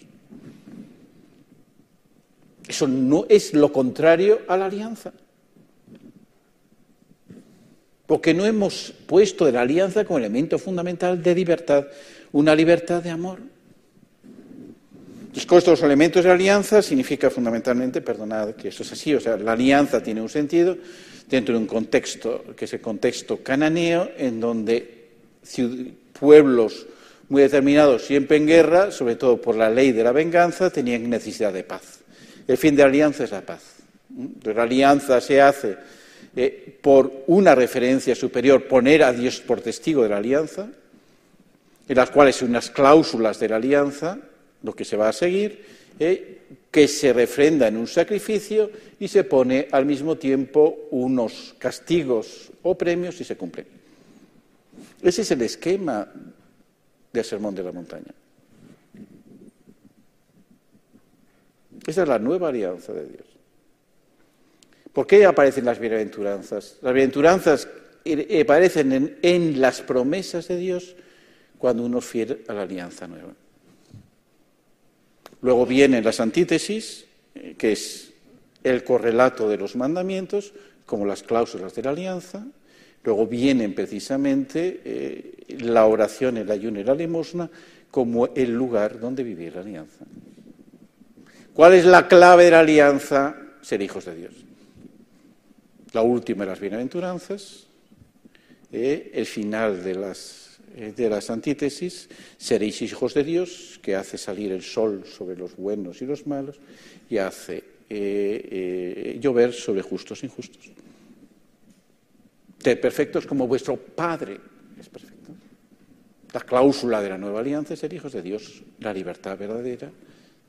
Eso no es lo contrario a la alianza. Porque no hemos puesto la alianza como elemento fundamental de libertad, una libertad de amor. Estos elementos de alianza significa fundamentalmente, perdonad que esto es así, o sea, la alianza tiene un sentido dentro de un contexto que es el contexto cananeo, en donde pueblos muy determinados, siempre en guerra, sobre todo por la ley de la venganza, tenían necesidad de paz. El fin de la alianza es la paz. la alianza se hace eh, por una referencia superior, poner a Dios por testigo de la alianza, en las cuales unas cláusulas de la alianza, lo que se va a seguir, eh, que se refrenda en un sacrificio y se pone al mismo tiempo unos castigos o premios si se cumplen. Ese es el esquema del Sermón de la Montaña. Esa es la nueva alianza de Dios. ¿Por qué aparecen las bienaventuranzas? Las bienaventuranzas aparecen en, en las promesas de Dios cuando uno es fiel a la alianza nueva. Luego vienen las antítesis, eh, que es el correlato de los mandamientos, como las cláusulas de la alianza. Luego vienen precisamente eh, la oración, el ayuno y la limosna como el lugar donde vivir la alianza. ¿Cuál es la clave de la alianza? Ser hijos de Dios. La última de las bienaventuranzas, eh, el final de las de las antítesis, seréis hijos de Dios, que hace salir el sol sobre los buenos y los malos y hace eh, eh, llover sobre justos e injustos. Ser perfectos como vuestro Padre es perfecto. La cláusula de la nueva alianza es ser hijos de Dios, la libertad verdadera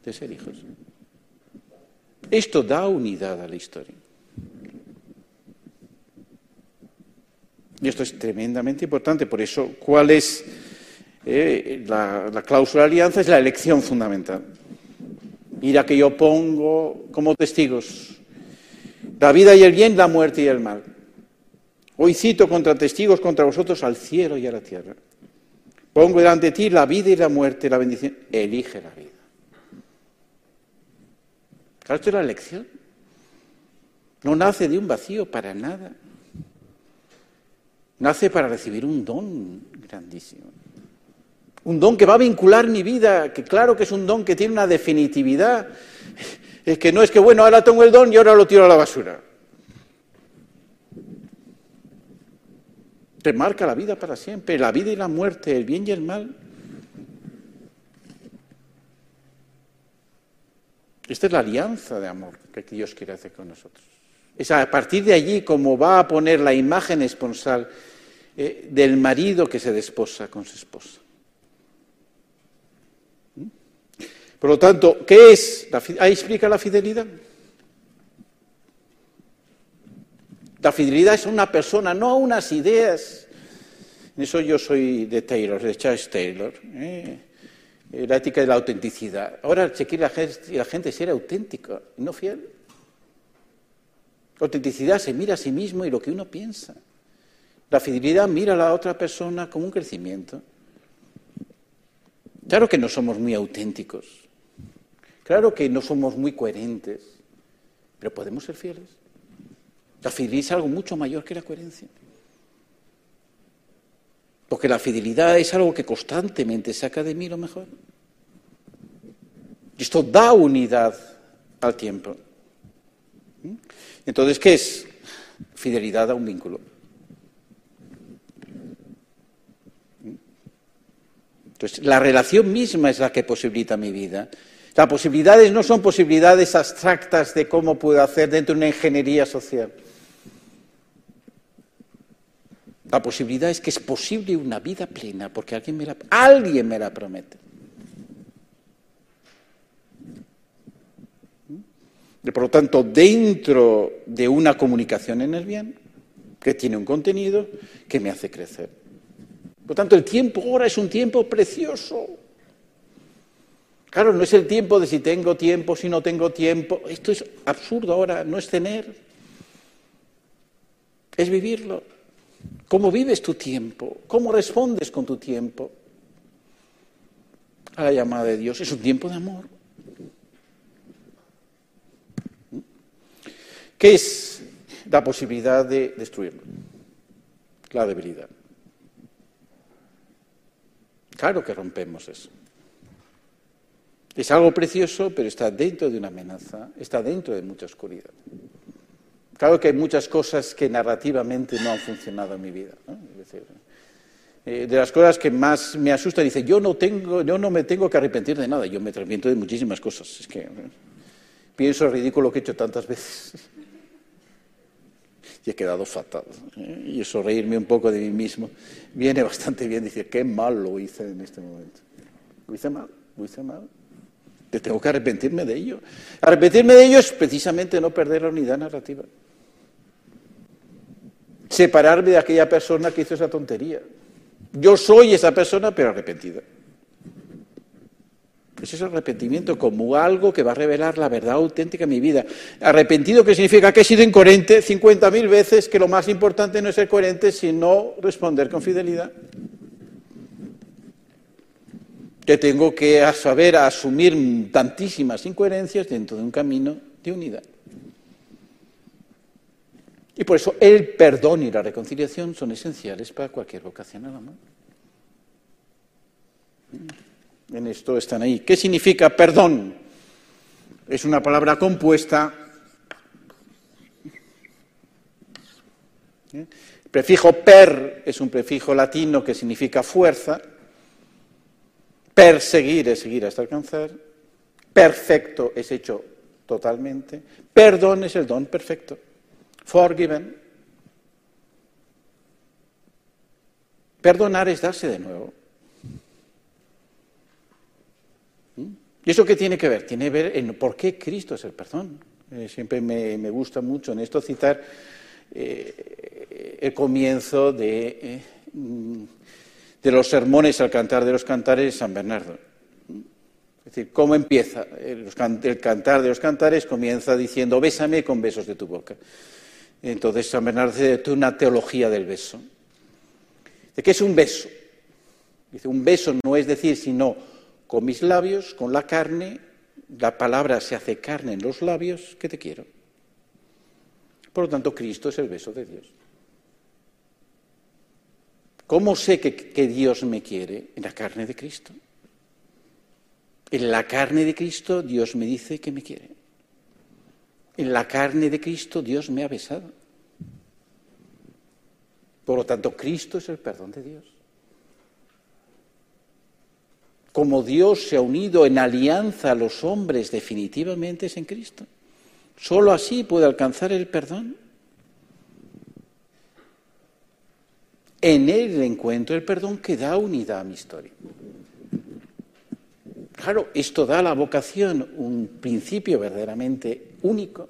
de ser hijos. Esto da unidad a la historia. Y esto es tremendamente importante. Por eso, ¿cuál es eh, la, cláusula de alianza? Es la elección fundamental. Mira que yo pongo como testigos la vida y el bien, la muerte y el mal. Hoy cito contra testigos contra vosotros al cielo y a la tierra. Pongo delante de ti la vida y la muerte, la bendición. Elige la vida. Claro, esto es la elección. No nace de un vacío para nada. Nace para recibir un don grandísimo. Un don que va a vincular mi vida, que claro que es un don que tiene una definitividad. Es que no es que, bueno, ahora tengo el don y ahora lo tiro a la basura. Te marca la vida para siempre, la vida y la muerte, el bien y el mal. Esta es la alianza de amor que Dios quiere hacer con nosotros. Es a partir de allí como va a poner la imagen esponsal eh, del marido que se desposa con su esposa. ¿Mm? Por lo tanto, ¿qué es? ahí explica la fidelidad. La fidelidad es una persona, no unas ideas. En eso yo soy de Taylor, de Charles Taylor. ¿eh? La ética de la autenticidad. Ahora quiere la gente, la gente ser auténtica, no fiel. La autenticidad se mira a sí mismo y lo que uno piensa. La fidelidad mira a la otra persona como un crecimiento. Claro que no somos muy auténticos. Claro que no somos muy coherentes. Pero podemos ser fieles. La fidelidad es algo mucho mayor que la coherencia. Porque la fidelidad es algo que constantemente saca de mí lo mejor. Y esto da unidad al tiempo. Entonces, ¿qué es? Fidelidad a un vínculo. Entonces, la relación misma es la que posibilita mi vida. Las posibilidades no son posibilidades abstractas de cómo puedo hacer dentro de una ingeniería social. La posibilidad es que es posible una vida plena porque alguien me la, alguien me la promete. Por lo tanto, dentro de una comunicación en el bien, que tiene un contenido que me hace crecer. Por lo tanto, el tiempo ahora es un tiempo precioso. Claro, no es el tiempo de si tengo tiempo, si no tengo tiempo. Esto es absurdo ahora, no es tener, es vivirlo. ¿Cómo vives tu tiempo? ¿Cómo respondes con tu tiempo a la llamada de Dios? Es un tiempo de amor. ¿Qué es la posibilidad de destruirlo? La debilidad. Claro que rompemos eso. Es algo precioso, pero está dentro de una amenaza, está dentro de mucha oscuridad. Claro que hay muchas cosas que narrativamente no han funcionado en mi vida. Eh, de las cosas que más me asustan, dice, yo no, tengo, yo no me tengo que arrepentir de nada, yo me arrepiento de muchísimas cosas. Es que eh, pienso ridículo que he hecho tantas veces. Y he quedado fatal. ¿eh? Y eso, reírme un poco de mí mismo, viene bastante bien decir, qué mal lo hice en este momento. Lo hice mal, lo hice mal. Te tengo que arrepentirme de ello. Arrepentirme de ello es precisamente no perder la unidad narrativa. Separarme de aquella persona que hizo esa tontería. Yo soy esa persona, pero arrepentida. Pues es arrepentimiento como algo que va a revelar la verdad auténtica en mi vida. Arrepentido que significa que he sido incoherente 50.000 veces, que lo más importante no es ser coherente, sino responder con fidelidad. Que tengo que saber asumir tantísimas incoherencias dentro de un camino de unidad. Y por eso el perdón y la reconciliación son esenciales para cualquier vocación al amor en esto están ahí. ¿Qué significa perdón? Es una palabra compuesta. El ¿Eh? prefijo per es un prefijo latino que significa fuerza. Perseguir es seguir hasta alcanzar. Perfecto es hecho totalmente. Perdón es el don perfecto. Forgiven. Perdonar es darse de nuevo. ¿Y eso qué tiene que ver? Tiene que ver en por qué Cristo es el perdón. Eh, siempre me, gusta mucho en esto citar eh, el comienzo de, eh, de, los sermones al cantar de los cantares de San Bernardo. Es decir, ¿cómo empieza? El, el cantar de los cantares comienza diciendo, bésame con besos de tu boca. Entonces San Bernardo dice una teología del beso. ¿De qué es un beso? Dice, un beso no es decir, sino con mis labios, con la carne, la palabra se hace carne en los labios, que te quiero. Por lo tanto, Cristo es el beso de Dios. ¿Cómo sé que, Dios me quiere? En la carne de Cristo. En la carne de Cristo Dios me dice que me quiere. En la carne de Cristo Dios me ha besado. Por lo tanto, Cristo es el perdón de Dios como Dios se ha unido en alianza a los hombres definitivamente es en Cristo. Solo así puede alcanzar el perdón. En él encuentro el perdón que da unidad a mi historia. Claro, esto da a la vocación un principio verdaderamente único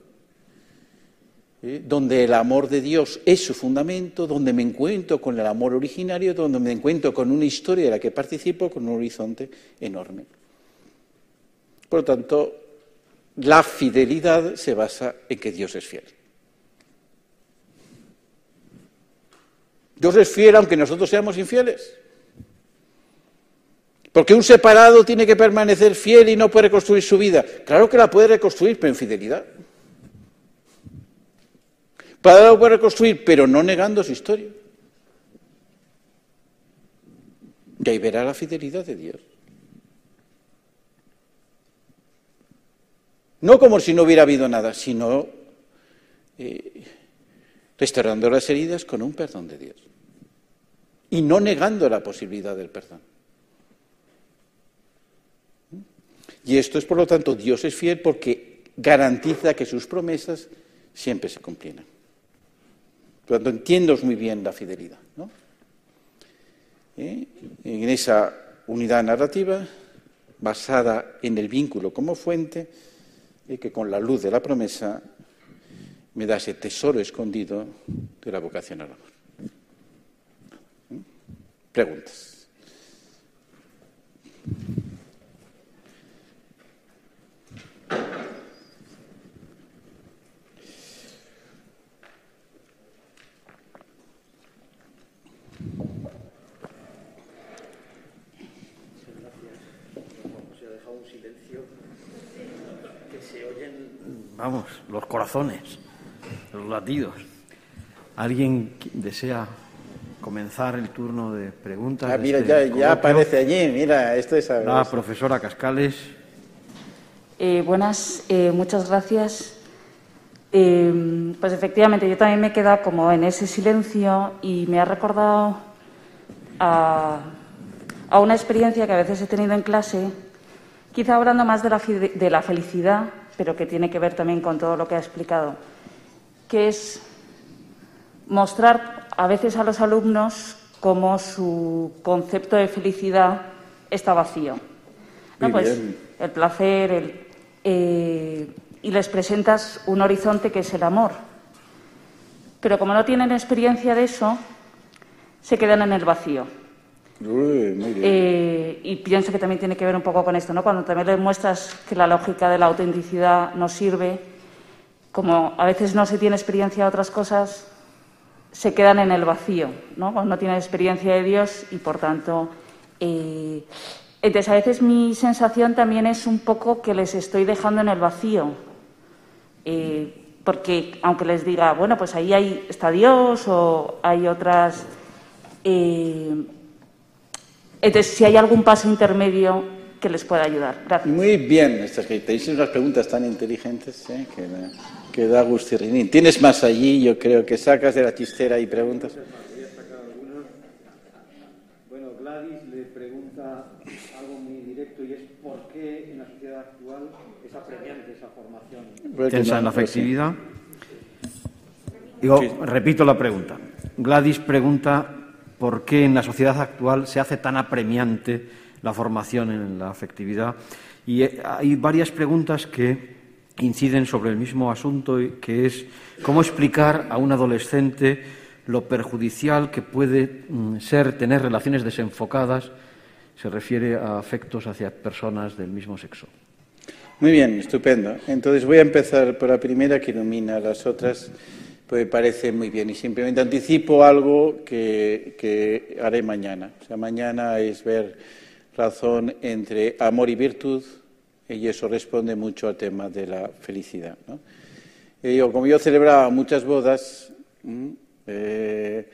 donde el amor de Dios es su fundamento, donde me encuentro con el amor originario, donde me encuentro con una historia de la que participo, con un horizonte enorme. Por lo tanto, la fidelidad se basa en que Dios es fiel. Dios es fiel aunque nosotros seamos infieles. Porque un separado tiene que permanecer fiel y no puede reconstruir su vida. Claro que la puede reconstruir, pero en fidelidad para reconstruir, pero no negando su historia. Y ahí verá la fidelidad de Dios. No como si no hubiera habido nada, sino eh, restaurando las heridas con un perdón de Dios. Y no negando la posibilidad del perdón. Y esto es, por lo tanto, Dios es fiel porque garantiza que sus promesas siempre se cumplirán. Por lo tanto, entiendo muy bien la fidelidad. ¿no? ¿Eh? En esa unidad narrativa, basada en el vínculo como fuente, y que con la luz de la promesa me da ese tesoro escondido de la vocación al amor. ¿Eh? Preguntas.
Vamos, los corazones, los latidos. ¿Alguien desea comenzar el turno de preguntas?
Ah, mira, este ya, aparece allí, mira, esto es...
La profesora Cascales.
Eh, buenas, eh, muchas gracias. Eh, pues efectivamente, yo también me he quedado como en ese silencio y me ha recordado a, a una experiencia que a veces he tenido en clase, quizá hablando más de la, de la felicidad pero que tiene que ver también con todo lo que ha explicado, que es mostrar a veces a los alumnos cómo su concepto de felicidad está vacío. Pues, el placer, eh, y les presentas un horizonte que es el amor. Pero como no tienen experiencia de eso, se quedan en el vacío. Eh, y pienso que también tiene que ver un poco con esto, ¿no? Cuando también les muestras que la lógica de la autenticidad no sirve, como a veces no se tiene experiencia de otras cosas, se quedan en el vacío, ¿no? Cuando no tienen experiencia de Dios y, por tanto, eh, entonces a veces mi sensación también es un poco que les estoy dejando en el vacío, eh, porque aunque les diga, bueno, pues ahí hay, está Dios o hay otras entonces, si hay algún paso intermedio que les pueda ayudar. Gracias.
Muy bien, estas que tenéis unas preguntas tan inteligentes ¿eh? que, que, da gusto. ¿Tienes más allí? Yo creo que sacas de la chistera y preguntas.
Bueno, Gladys le pregunta algo muy directo y es ¿por qué en la sociedad actual es apremiante esa formación tensa en la afectividad? Digo, repito la pregunta. Gladys pregunta por qué en la sociedad actual se hace tan apremiante la formación en la afectividad. Y eh, hay varias preguntas que inciden sobre el mismo asunto, que es cómo explicar a un adolescente lo perjudicial que puede mm, ser tener relaciones desenfocadas, se refiere a afectos hacia personas del mismo sexo.
Muy bien, estupendo. Entonces voy a empezar por la primera que ilumina las otras pues me parece muy bien. Y simplemente anticipo algo que, haré mañana. O sea, mañana es ver razón entre amor y virtud, y eso responde mucho al tema de la felicidad. ¿no? como yo celebraba muchas bodas, eh,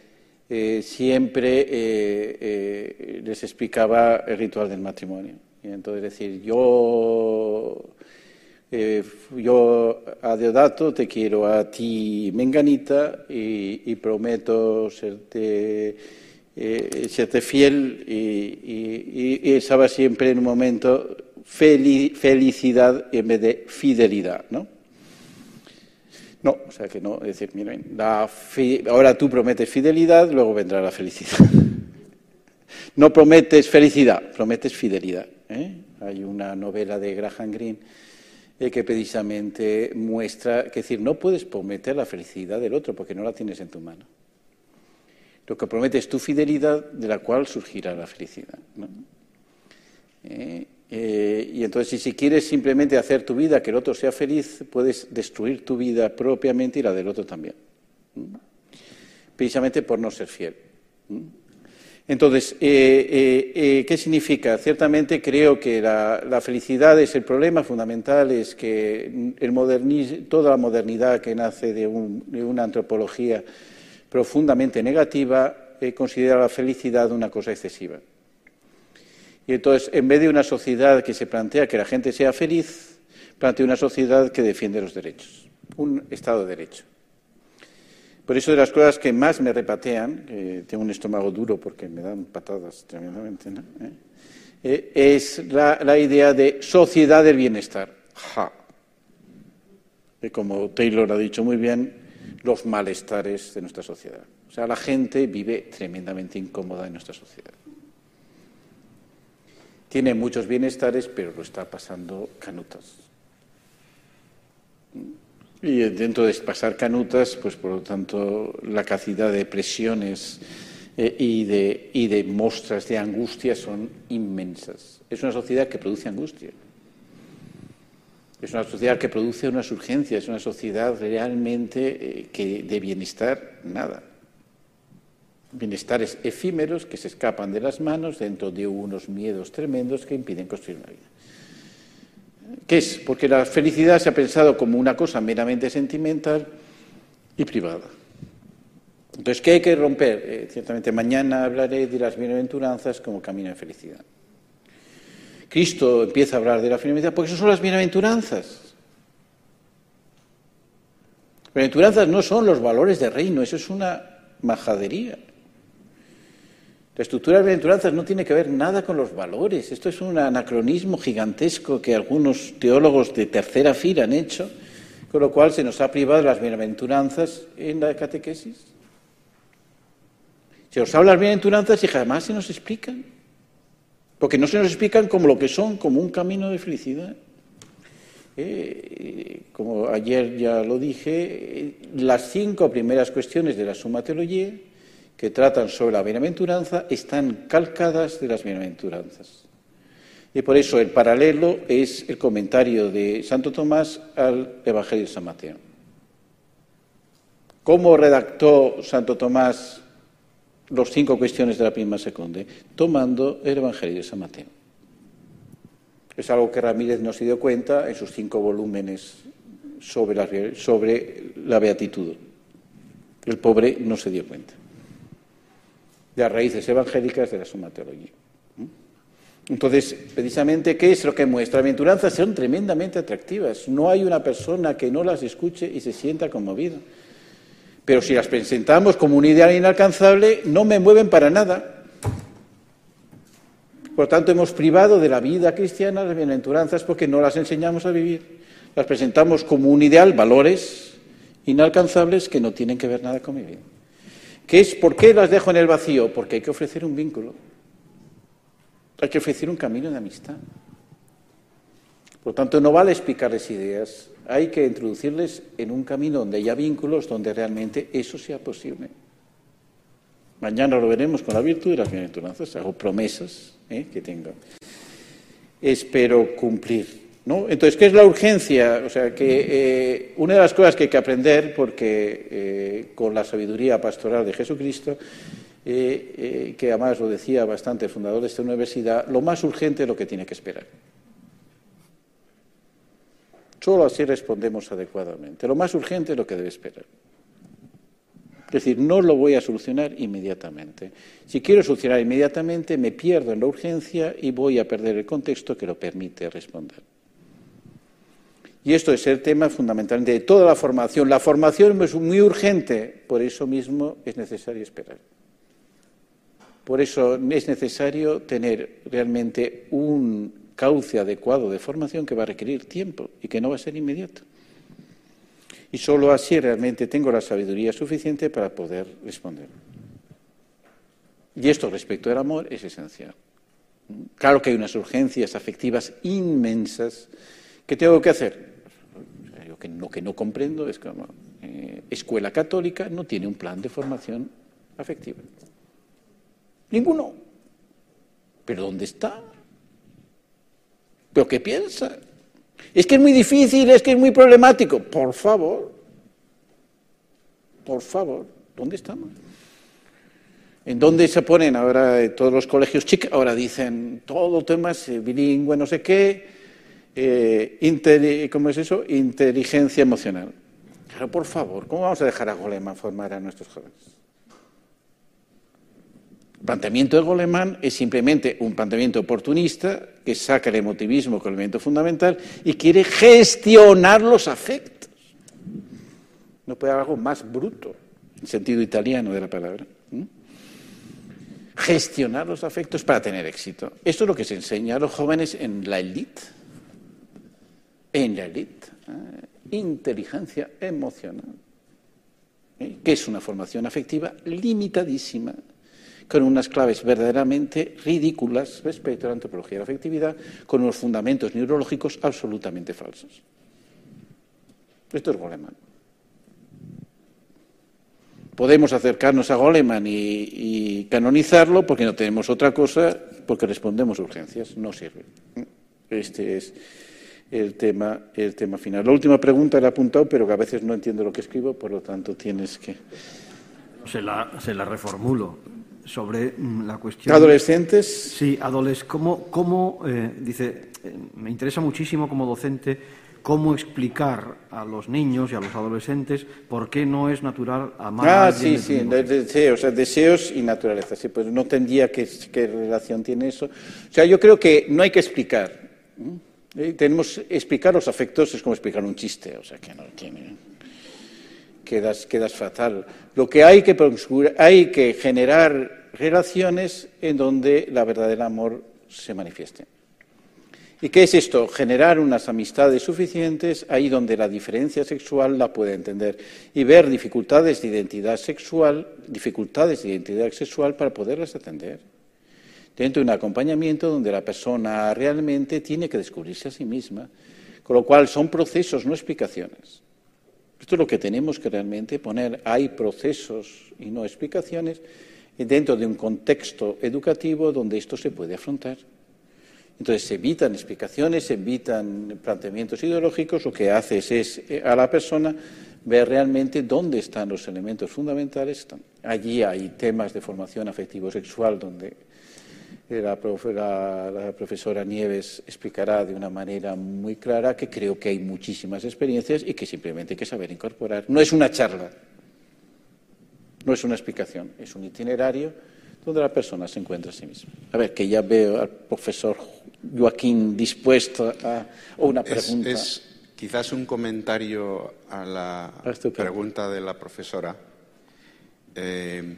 eh, siempre eh, les explicaba el ritual del matrimonio. Y entonces decir, yo eh, yo a Deodato te quiero a ti, Menganita, y, prometo serte, eh, serte fiel y, estaba siempre en un momento felicidad en vez de fidelidad, ¿no? No, o sea que no, es decir, miren, ahora tú prometes fidelidad, luego vendrá la felicidad. no prometes felicidad, prometes fidelidad. ¿eh? Hay una novela de Graham Greene eh, que precisamente muestra, que decir, no puedes prometer la felicidad del otro porque no la tienes en tu mano. Lo que promete es tu fidelidad de la cual surgirá la felicidad. Eh, eh, y entonces, si quieres simplemente hacer tu vida, que el otro sea feliz, puedes destruir tu vida propiamente y la del otro también. Precisamente por no ser fiel. Entonces, eh, eh, eh, ¿qué significa? Ciertamente creo que la, felicidad es el problema fundamental, es que toda la modernidad que nace de, una antropología profundamente negativa considera la felicidad una cosa excesiva. Y entonces, en vez de una sociedad que se plantea que la gente sea feliz, plantea una sociedad que defiende los derechos, un Estado de Derecho. Por eso de las cosas que más me repatean, tengo un estómago duro porque me dan patadas tremendamente, ¿Eh? Eh, es la, idea de sociedad del bienestar. Ja. como Taylor ha dicho muy bien, los malestares de nuestra sociedad. O sea, la gente vive tremendamente incómoda en nuestra sociedad. Tiene muchos bienestares, pero lo está pasando canutas. Y dentro de pasar canutas, pues por lo tanto la cantidad de presiones eh, y, de, y de muestras de angustia son inmensas. Es una sociedad que produce angustia. Es una sociedad que produce unas urgencias, es una sociedad realmente eh, que de bienestar nada. Bienestares efímeros que se escapan de las manos dentro de unos miedos tremendos que impiden construir una vida. ¿Qué es? Porque la felicidad se ha pensado como una cosa meramente sentimental y privada. Entonces, ¿qué hay que romper? Eh, ciertamente mañana hablaré de las bienaventuranzas como camino de felicidad. Cristo empieza a hablar de la felicidad porque eso son las bienaventuranzas. Bienaventuranzas no son los valores de reino, eso es una majadería. La estructura de bienaventuranzas no tiene que ver nada con los valores. Esto es un anacronismo gigantesco que algunos teólogos de tercera fila han hecho, con lo cual se nos ha privado las bienaventuranzas en la catequesis. Se nos habla de las bienaventuranzas y jamás se nos explican. Porque no se nos explican como lo que son, como un camino de felicidad. Eh, como ayer ya lo dije, las cinco primeras cuestiones de la Suma Teología que tratan sobre la bienaventuranza están calcadas de las bienaventuranzas. Y por eso el paralelo es el comentario de Santo Tomás al Evangelio de San Mateo. ¿Cómo redactó Santo Tomás los cinco cuestiones de la prima secunde? Tomando el Evangelio de San Mateo. Es algo que Ramírez no se dio cuenta en sus cinco volúmenes sobre sobre la beatitud. El pobre no se dio cuenta de las raíces evangélicas de la suma teología. Entonces, precisamente, ¿qué es lo que muestra? Aventuranzas son tremendamente atractivas. No hay una persona que no las escuche y se sienta conmovida. Pero si las presentamos como un ideal inalcanzable, no me mueven para nada. Por tanto, hemos privado de la vida cristiana las bienaventuranzas porque no las enseñamos a vivir. Las presentamos como un ideal, valores inalcanzables que no tienen que ver nada con mi vida. ¿Qué es? ¿Por qué las dejo en el vacío? Porque hay que ofrecer un vínculo. Hay que ofrecer un camino de amistad. Por tanto, no vale explicarles ideas, hay que introducirles en un camino donde haya vínculos, donde realmente eso sea posible. Mañana lo veremos con la virtud de las bienaventuranzas, hago promesas ¿eh? que tengo. Espero cumplir. ¿No? Entonces, ¿qué es la urgencia? O sea, que eh, una de las cosas que hay que aprender, porque eh, con la sabiduría pastoral de Jesucristo, eh, que además lo decía bastante el fundador de esta universidad, lo más urgente es lo que tiene que esperar. Solo así respondemos adecuadamente. Lo más urgente es lo que debe esperar. Es decir, no lo voy a solucionar inmediatamente. Si quiero solucionar inmediatamente, me pierdo en la urgencia y voy a perder el contexto que lo permite responder. Y esto es el tema fundamentalmente de toda la formación. La formación es muy urgente, por eso mismo es necesario esperar. Por eso es necesario tener realmente un cauce adecuado de formación que va a requerir tiempo y que no va a ser inmediato. Y solo así realmente tengo la sabiduría suficiente para poder responder. Y esto respecto al amor es esencial. Claro que hay unas urgencias afectivas inmensas que tengo que hacer. Lo que no, que no comprendo es la eh, escuela católica no tiene un plan de formación afectiva. Ninguno. ¿Pero dónde está? ¿Pero qué piensa? Es que es muy difícil, es que es muy problemático. Por favor, por favor, ¿dónde estamos? ¿En dónde se ponen ahora todos los colegios chicos? Ahora dicen todo temas bilingüe, no sé qué, eh, ¿cómo es eso? Inteligencia emocional. Pero por favor, ¿cómo vamos a dejar a Goleman formar a nuestros jóvenes? El planteamiento de Goleman es simplemente un planteamiento oportunista que saca el emotivismo como elemento fundamental y quiere gestionar los afectos. No puede haber algo más bruto, en sentido italiano de la palabra. Gestionar los afectos para tener éxito. Esto es lo que se enseña a los jóvenes en la élite. En la élite. ¿eh? Inteligencia emocional. ¿eh? Que es una formación afectiva limitadísima con unas claves verdaderamente ridículas respecto a la antropología de la afectividad, con unos fundamentos neurológicos absolutamente falsos. Esto es Goleman. Podemos acercarnos a Goleman y, canonizarlo porque no tenemos otra cosa, porque respondemos urgencias. No sirve. Este es el tema, el tema final. La última pregunta la he apuntado, pero que a veces no entiendo lo que escribo, por lo tanto tienes que.
Se la, se la reformulo sobre mm, la cuestión.
¿Adolescentes?
Sí, adolescentes. ¿Cómo, cómo eh, dice, eh, me interesa muchísimo como docente cómo explicar a los niños y a los adolescentes por qué no es natural amar
ah,
a
sí, sí, deseos, o sea, deseos y naturaleza. Sí, pues no tendría qué, qué relación tiene eso. O sea, yo creo que no hay que explicar. ¿eh? Tenemos explicar los afectos es como explicar un chiste, o sea, que no tiene quedas, quedas fatal. Lo que hay que, hay que generar relaciones en donde la verdadera amor se manifieste. ¿Y qué es esto? Generar unas amistades suficientes ahí donde la diferencia sexual la puede entender y ver dificultades de identidad sexual, dificultades de identidad sexual para poderlas atender. Dentro de un acompañamiento donde la persona realmente tiene que descubrirse a sí misma, con lo cual son procesos, no explicaciones. Esto es lo que tenemos que realmente poner. Hay procesos y no explicaciones dentro de un contexto educativo donde esto se puede afrontar. Entonces se evitan explicaciones, se evitan planteamientos ideológicos, lo que haces es eh, a la persona ver realmente dónde están los elementos fundamentales. Allí hay temas de formación afectivo-sexual donde la, la, profesora Nieves explicará de una manera muy clara que creo que hay muchísimas experiencias y que simplemente hay que saber incorporar. No es una charla, no es una explicación, es un itinerario donde la persona se encuentra a sí misma. A ver, que ya veo al profesor Joaquín dispuesto a una pregunta.
Es, quizás un comentario a la ah, pregunta de la profesora. Eh,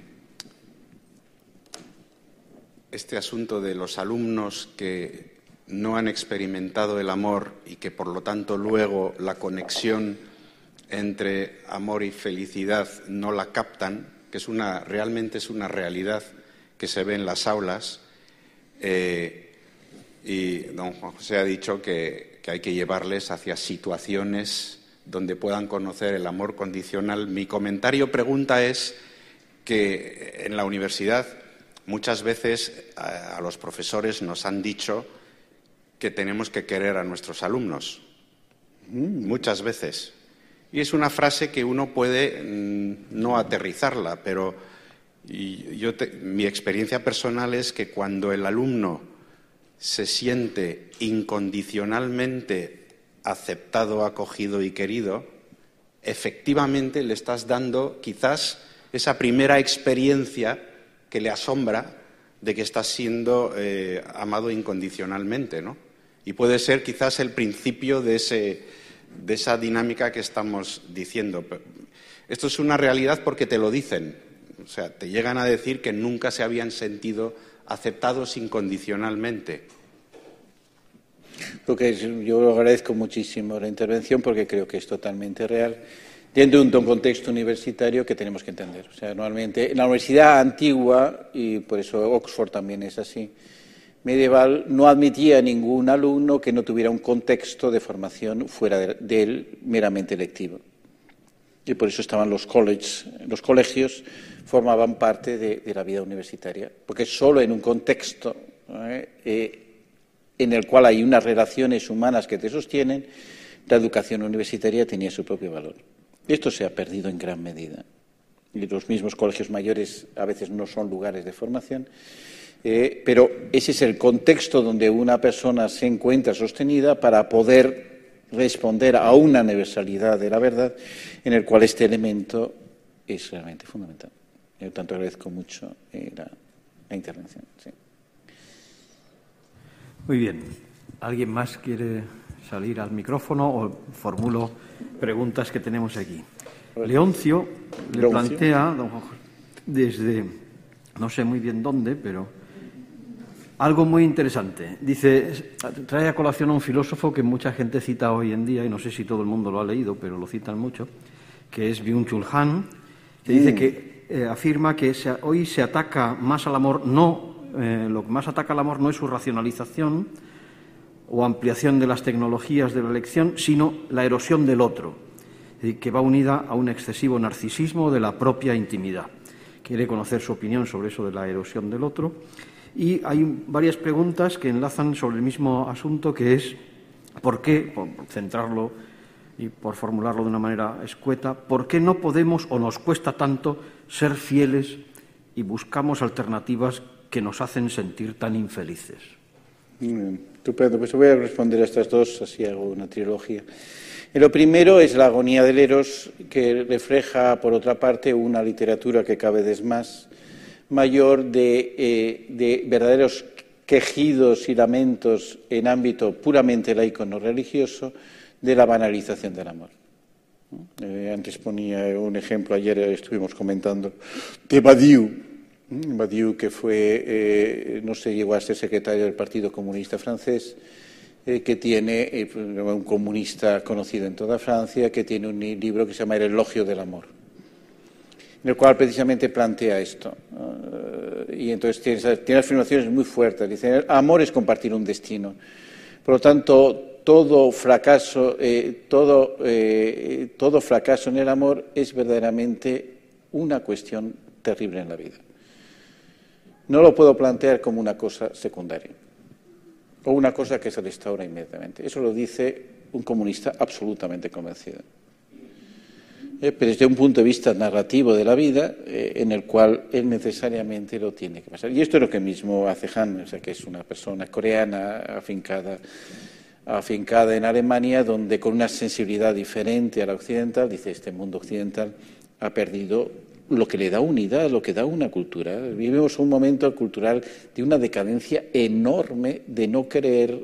este asunto de los alumnos que no han experimentado el amor y que por lo tanto luego la conexión entre amor y felicidad no la captan, que es una, realmente es una realidad que se ve en las aulas. Eh, y don Juan José ha dicho que, hay que llevarles hacia situaciones donde puedan conocer el amor condicional. Mi comentario pregunta es que en la universidad muchas veces a, los profesores nos han dicho que tenemos que querer a nuestros alumnos. Mm. Muchas veces. Y es una frase que uno puede mm, no aterrizarla, pero mi experiencia personal es que cuando el alumno se siente incondicionalmente aceptado, acogido y querido, efectivamente le estás dando quizás esa primera experiencia que le asombra de que estás siendo eh, amado incondicionalmente, ¿no? Y puede ser quizás el principio de, de esa dinámica que estamos diciendo. Esto es una realidad porque te lo dicen, o sea, te llegan a decir que nunca se habían sentido aceptados incondicionalmente.
yo agradezco muchísimo la intervención porque creo que es totalmente real dentro de un contexto universitario que tenemos que entender. O sea, normalmente en la universidad antigua, y por eso Oxford también es así, medieval, no admitía a ningún alumno que no tuviera un contexto de formación fuera de, él meramente lectivo. Y por eso estaban los, colleges, los colegios formaban parte de, la vida universitaria, porque solo en un contexto ¿eh? Eh, en el cual hay unas relaciones humanas que te sostienen, la educación universitaria tenía su propio valor. Esto se ha perdido en gran medida. Y los mismos colegios mayores a veces no son lugares de formación, eh, pero ese es el contexto donde una persona se encuentra sostenida para poder responder a una universalidad de la verdad en el cual este elemento es realmente fundamental. Yo tanto agradezco mucho eh, la, intervención.
Muy bien. ¿Alguien más quiere salir al micrófono o formulo preguntas que tenemos aquí? Leoncio le plantea desde no sé muy bien dónde, pero algo muy interesante. Dice, trae a colación a un filósofo que mucha gente cita hoy en día, y no sé si todo el mundo lo ha leído, pero lo citan mucho, que es Byung-Chul Han, que dice mm. que eh, afirma que hoy se ataca más al amor, no, eh, lo que más ataca al amor no es su racionalización o ampliación de las tecnologías de la elección, sino la erosión del otro, que va unida a un excesivo narcisismo de la propia intimidad. Quiere conocer su opinión sobre eso de la erosión del otro. Y hay varias preguntas que enlazan sobre el mismo asunto, que es por qué, por centrarlo y por formularlo de una manera escueta, ¿por qué no podemos o nos cuesta tanto ser fieles y buscamos alternativas que nos hacen sentir tan infelices?
Estupendo, pues voy a responder a estas dos, así hago una trilogía. lo primero es la agonía del Eros, que refleja, por otra parte, una literatura que cada vez más mayor de, eh, de verdaderos quejidos y lamentos en ámbito puramente laico no religioso, de la banalización del amor. Eh, antes ponía un ejemplo, ayer estuvimos comentando, de Badiou, Badiou que fue, eh, no sé, llegó a ser secretario del Partido Comunista francés eh, que tiene eh, un comunista conocido en toda Francia, que tiene un libro que se llama El elogio del amor, en el cual precisamente plantea esto. y entonces tiene, afirmaciones muy fuertes. Dice, amor es compartir un destino. Por lo tanto, todo fracaso, todo, todo fracaso en el amor es verdaderamente una cuestión terrible en la vida. No lo puedo plantear como una cosa secundaria o una cosa que se restaura inmediatamente. Eso lo dice un comunista absolutamente convencido. Eh, pero desde un punto de vista narrativo de la vida, eh, en el cual él necesariamente lo tiene que pasar. Y esto es lo que mismo hace Han, o sea, que es una persona coreana afincada, afincada en Alemania, donde con una sensibilidad diferente a la occidental, dice este mundo occidental ha perdido lo que le da unidad, lo que da una cultura. Vivimos un momento cultural de una decadencia enorme de no creer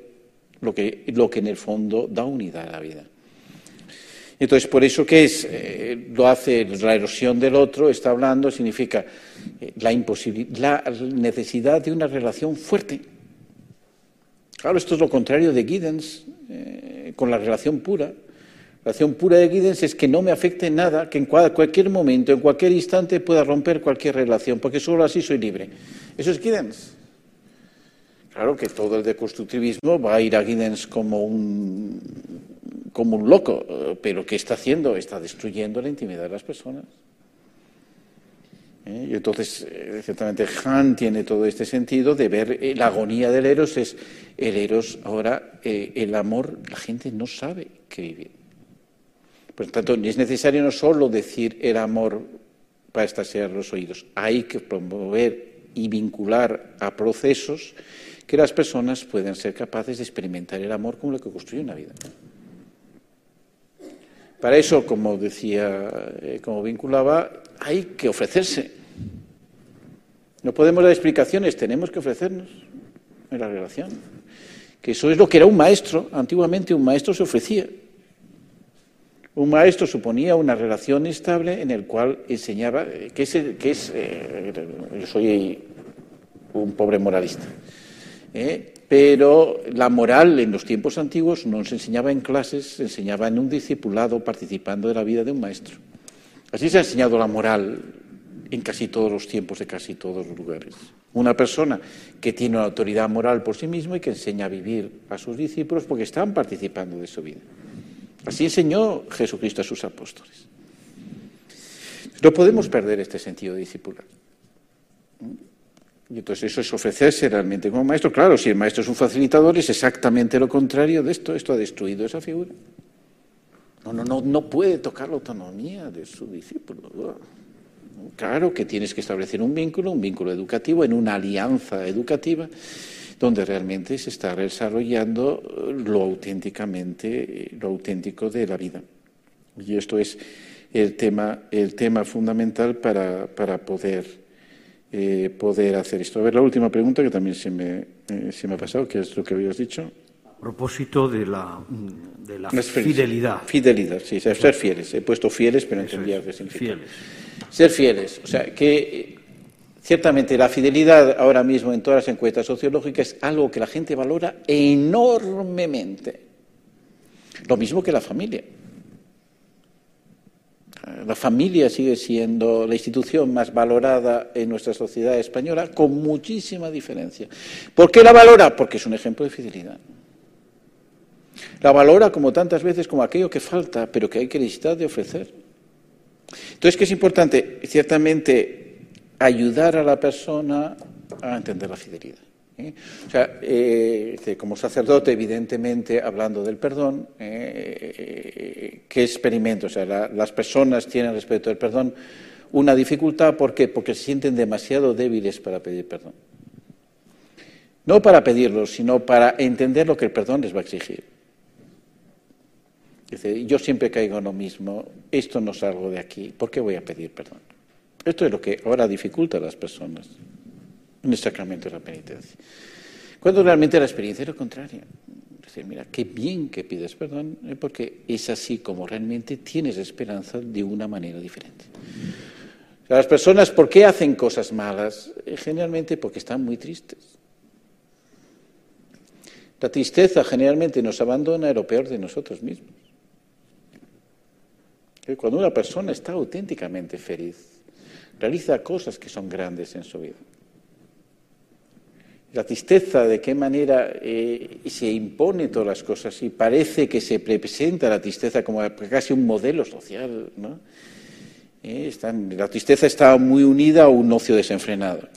lo que, lo que en el fondo da unidad a la vida. Entonces, por eso que es, eh, lo hace la erosión del otro, está hablando, significa eh, la, la necesidad de una relación fuerte. Claro, esto es lo contrario de Giddens, eh, con la relación pura. La acción pura de Giddens es que no me afecte nada, que en cualquier momento, en cualquier instante pueda romper cualquier relación, porque solo así soy libre. Eso es Giddens. Claro que todo el deconstructivismo va a ir a Giddens como un, como un loco, pero ¿qué está haciendo? Está destruyendo la intimidad de las personas. ¿Eh? Y entonces, eh, ciertamente, Han tiene todo este sentido de ver eh, la agonía del Eros, es el Eros, ahora el amor, la gente no sabe qué vivir. Por lo tanto, es necesario no solo decir el amor para estallar los oídos, hay que promover y vincular a procesos que las personas puedan ser capaces de experimentar el amor como lo que construye una vida. Para eso, como decía, eh, como vinculaba, hay que ofrecerse. No podemos dar explicaciones, tenemos que ofrecernos en la relación. Que eso es lo que era un maestro. Antiguamente un maestro se ofrecía. Un maestro suponía una relación estable en el cual enseñaba, eh, que es, que es eh, yo soy un pobre moralista, ¿eh? pero la moral en los tiempos antiguos no se enseñaba en clases, se enseñaba en un discipulado participando de la vida de un maestro. Así se ha enseñado la moral en casi todos los tiempos de casi todos los lugares. Una persona que tiene una autoridad moral por sí mismo y que enseña a vivir a sus discípulos porque están participando de su vida. Así enseñó Jesucristo a sus apóstoles. No podemos perder este sentido discipular. Y entonces eso es ofrecerse realmente como maestro. Claro, si el maestro es un facilitador, es exactamente lo contrario de esto. Esto ha destruido esa figura. No, no, no, no puede tocar la autonomía de su discípulo. Claro que tienes que establecer un vínculo, un vínculo educativo, en una alianza educativa donde realmente se está desarrollando lo auténticamente, lo auténtico de la vida. Y esto es el tema, el tema fundamental para, para poder, eh, poder hacer esto. A ver, la última pregunta que también se me, eh, se me ha pasado, que es lo que habías dicho.
A propósito de la, de la fidelidad.
Fidelidad, sí, ser fieles. He puesto fieles, pero entendía que significa. Fieles. Ser fieles. O sea, que Ciertamente la fidelidad ahora mismo en todas las encuestas sociológicas es algo que la gente valora enormemente. Lo mismo que la familia. La familia sigue siendo la institución más valorada en nuestra sociedad española con muchísima diferencia. ¿Por qué la valora? Porque es un ejemplo de fidelidad. La valora como tantas veces como aquello que falta, pero que hay que necesitar de ofrecer. Entonces, ¿qué es importante? Ciertamente ayudar a la persona a entender la fidelidad. ¿eh? O sea, eh, como sacerdote, evidentemente, hablando del perdón, eh, ¿qué experimento? O sea, las personas tienen respecto al perdón una dificultad, ¿por qué? Porque se sienten demasiado débiles para pedir perdón. No para pedirlo, sino para entender lo que el perdón les va a exigir. Dice, yo siempre caigo en lo mismo, esto no salgo de aquí, ¿por qué voy a pedir perdón? Esto es lo que ahora dificulta a las personas en el sacramento de la penitencia. Cuando realmente la experiencia es lo contrario. Decir, mira, qué bien que pides perdón, eh, porque es así como realmente tienes esperanza de una manera diferente. las personas, ¿por qué hacen cosas malas? Eh, generalmente porque están muy tristes. La tristeza generalmente nos abandona lo peor de nosotros mismos. Cuando una persona está auténticamente feliz, realiza cosas que son grandes en su vida. La tristeza, de qué manera eh, se impone todas las cosas y parece que se presenta la tristeza como casi un modelo social. ¿no? Eh, la tristeza está muy unida a un ocio desenfrenado,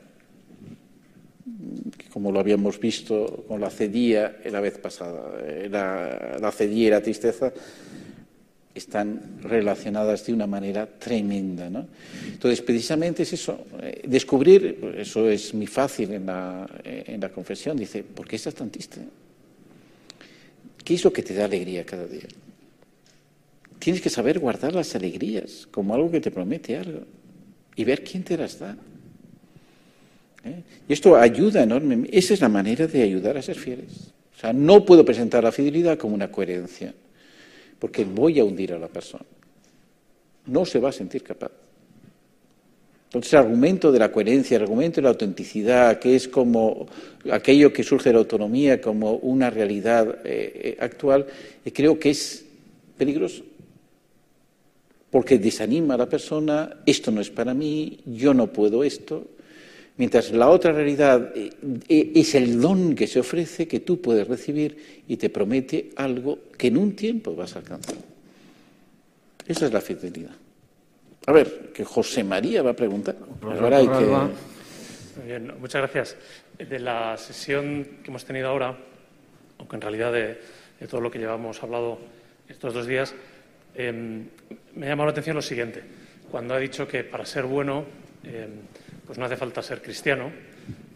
como lo habíamos visto con la cedía la vez pasada. Eh, la, la cedía y la tristeza están relacionadas de una manera tremenda. ¿no? Entonces, precisamente es eso, eh, descubrir, eso es muy fácil en la, en la confesión, dice, ¿por qué estás tan triste? ¿Qué es lo que te da alegría cada día? Tienes que saber guardar las alegrías como algo que te promete algo y ver quién te las da. ¿Eh? Y esto ayuda enormemente. Esa es la manera de ayudar a ser fieles. O sea, no puedo presentar la fidelidad como una coherencia porque voy a hundir a la persona. No se va a sentir capaz. Entonces, el argumento de la coherencia, el argumento de la autenticidad, que es como aquello que surge de la autonomía como una realidad eh, eh, actual, eh, creo que es peligroso. Porque desanima a la persona, esto no es para mí, yo no puedo esto. Mientras la otra realidad es el don que se ofrece, que tú puedes recibir y te promete algo que en un tiempo vas a alcanzar. Esa es la fidelidad. A ver, que José María va a preguntar.
Ahora hay que... Bien, muchas gracias. De la sesión que hemos tenido ahora, aunque en realidad de, todo lo que llevamos hablado estos dos días, em, me ha llamado la atención lo siguiente. Cuando ha dicho que para ser bueno em, pues no hace falta ser cristiano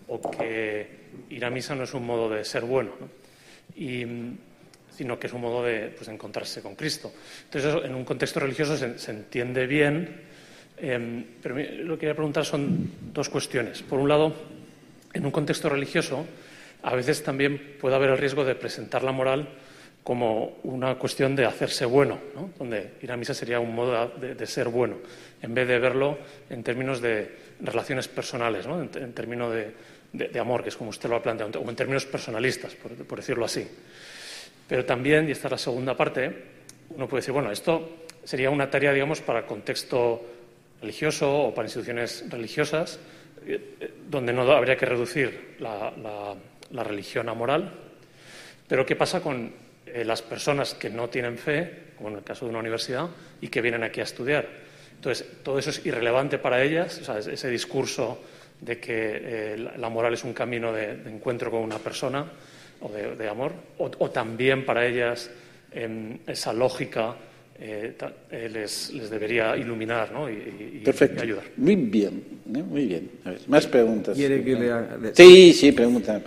o que ir a misa no es un modo de ser bueno, sino que es un modo de pues, encontrarse con Cristo. Entonces, en un contexto religioso se, entiende bien, em, pero lo que quería preguntar son dos cuestiones. Por un lado, en un contexto religioso, a veces también puede haber el riesgo de presentar la moral como una cuestión de hacerse bueno, donde ir a misa sería un modo de ser bueno, en vez de verlo en términos de relaciones personales, ¿no? en, términos de, amor, que es como usted lo ha planteado, o en términos personalistas, por, decirlo así. Pero también, y esta es la segunda parte, uno puede decir, bueno, esto sería una tarea, digamos, para contexto religioso o para instituciones religiosas, eh, eh, donde no habría que reducir la, religión a moral. Pero ¿qué pasa con eh, las personas que no tienen fe, como en el caso de una universidad, y que vienen aquí a estudiar? Entonces, todo eso es irrelevante para ellas, ese discurso de que eh, la moral es un camino de, encuentro con una persona o de, amor, o, también para ellas esa lógica eh, eh, les, debería iluminar y, ayudar.
Muy bien, muy bien. más preguntas.
¿Quiere que le
Sí, sí, pregunta.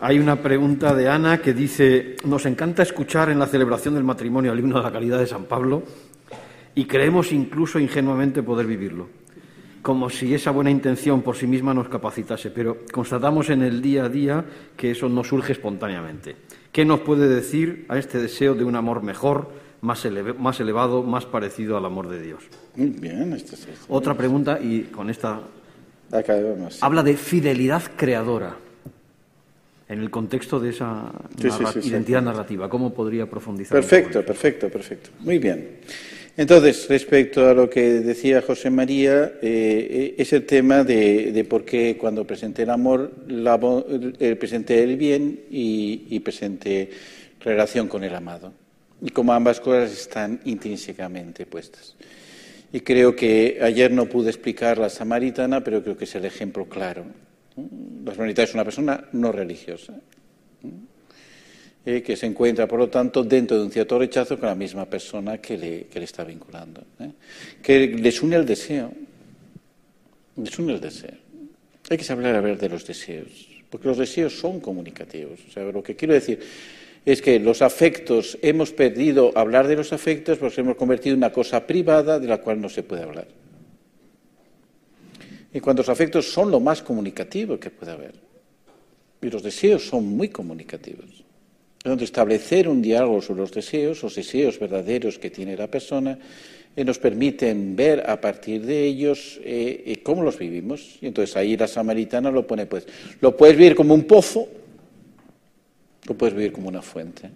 Hay una pregunta de Ana que dice, nos encanta escuchar en la celebración del matrimonio el himno de la calidad de San Pablo y creemos incluso ingenuamente poder vivirlo, como si esa buena intención por sí misma nos capacitase, pero constatamos en el día a día que eso no surge espontáneamente. ¿Qué nos puede decir a este deseo de un amor mejor, más, elevado, más parecido al amor de Dios?
Bien, esto es
Otra pregunta, y con esta. Habla de fidelidad creadora en el contexto de esa identidad narrativa. ¿Cómo podría profundizar?
Perfecto, perfecto, perfecto. Muy bien. Entonces, respecto a lo que decía José María, eh, es el tema de, por qué cuando presenté el amor, eh, presenté el bien y, y presenté relación con el amado. Y como ambas cosas están intrínsecamente puestas. Y creo que ayer no pude explicar la samaritana, pero creo que es el ejemplo claro. La samaritana es una persona no religiosa. Eh, que se encuentra, por lo tanto, dentro de un cierto rechazo con la misma persona que le, que le está vinculando. ¿eh? Que les une el deseo. Les une el deseo. Hay que saber a ver de los deseos, porque los deseos son comunicativos. O sea, lo que quiero decir es que los afectos, hemos perdido hablar de los afectos porque hemos convertido en una cosa privada de la cual no se puede hablar. Y cuando los afectos son lo más comunicativo que puede haber. Y los deseos son muy comunicativos donde establecer un diálogo sobre los deseos, los deseos verdaderos que tiene la persona, eh, nos permiten ver a partir de ellos eh, eh, cómo los vivimos. Y entonces ahí la samaritana lo pone, pues, lo puedes vivir como un pozo lo puedes vivir como una fuente,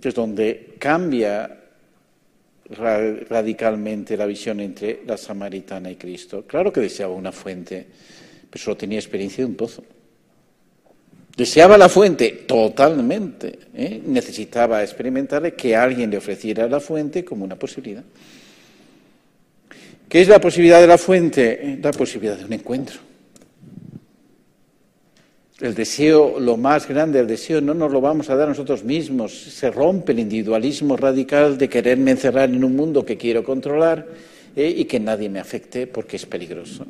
que es donde cambia radicalmente la visión entre la samaritana y Cristo. Claro que deseaba una fuente, pero solo tenía experiencia de un pozo. Deseaba la fuente totalmente. ¿eh? Necesitaba experimentar que alguien le ofreciera la fuente como una posibilidad. ¿Qué es la posibilidad de la fuente? La posibilidad de un encuentro. El deseo, lo más grande, el deseo no nos lo vamos a dar nosotros mismos. Se rompe el individualismo radical de quererme encerrar en un mundo que quiero controlar ¿eh? y que nadie me afecte porque es peligroso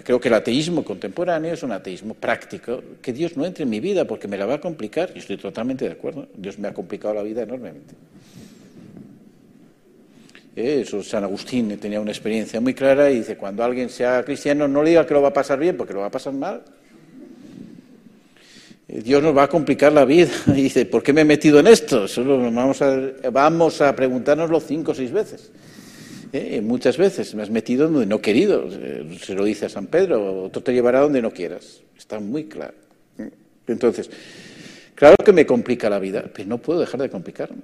creo que el ateísmo contemporáneo es un ateísmo práctico, que Dios no entre en mi vida porque me la va a complicar, y estoy totalmente de acuerdo, Dios me ha complicado la vida enormemente. Eso, San Agustín tenía una experiencia muy clara y dice, cuando alguien sea cristiano no le diga que lo va a pasar bien, porque lo va a pasar mal. Eh, Dios nos va a complicar la vida. Y dice, ¿por qué me he metido en esto? Solo vamos a, vamos a cinco o seis veces. ¿Eh? muchas veces me has metido donde no he querido, se lo dice a San Pedro, otro te llevará donde no quieras, está muy claro. ¿eh? Entonces, claro que me complica la vida, pero no puedo dejar de complicarme.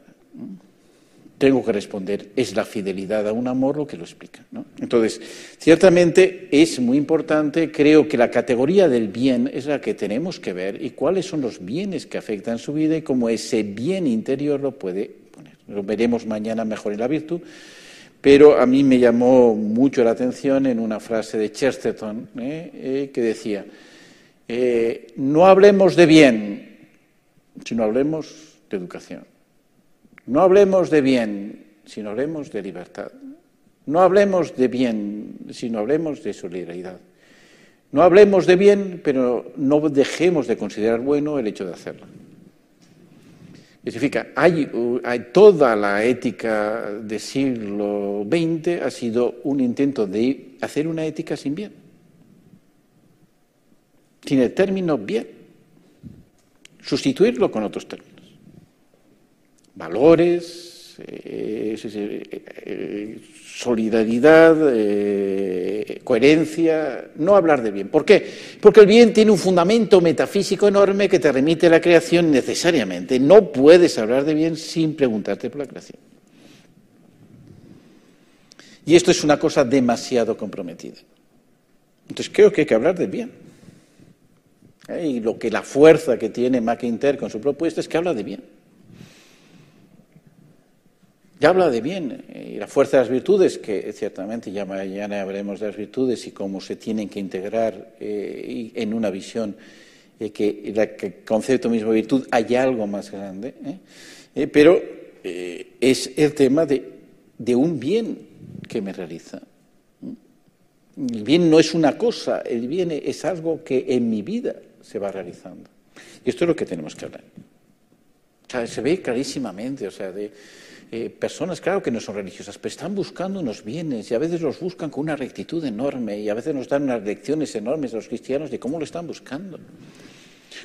Tengo que responder, es la fidelidad a un amor lo que lo explica. Entonces, ciertamente es muy importante, creo que la categoría del bien es la que tenemos que ver y cuáles son los bienes que afectan su vida y cómo ese bien interior lo puede poner. Lo veremos mañana mejor en la virtud, pero a mí me llamó mucho la atención en una frase de Chesterton ¿eh? Eh, que decía, eh, no hablemos de bien, sino hablemos de educación. No hablemos de bien, sino hablemos de libertad. No hablemos de bien, sino hablemos de solidaridad. No hablemos de bien, pero no dejemos de considerar bueno el hecho de hacerlo. Significa, hay, toda la ética del siglo XX ha sido un intento de hacer una ética sin bien, sin el término bien, sustituirlo con otros términos. Valores, eh, eh, eh, solidaridad, eh, coherencia, no hablar de bien. ¿Por qué? Porque el bien tiene un fundamento metafísico enorme que te remite a la creación necesariamente. No puedes hablar de bien sin preguntarte por la creación. Y esto es una cosa demasiado comprometida. Entonces creo que hay que hablar de bien. ¿Eh? Y lo que la fuerza que tiene McIntyre con su propuesta es que habla de bien. Ya habla de bien eh, y la fuerza de las virtudes, que ciertamente ya mañana hablaremos de las virtudes y cómo se tienen que integrar eh, en una visión eh, que, el concepto mismo de virtud hay algo más grande, pero es el tema de, un bien que me realiza. El bien no es una cosa, el bien es algo que en mi vida se va realizando. Y esto es lo que tenemos que hablar. se ve clarísimamente, o sea, de eh, personas, claro que no son religiosas, pero están buscando unos bienes y a veces los buscan con una rectitud enorme y a veces nos dan unas lecciones enormes a los cristianos de cómo lo están buscando.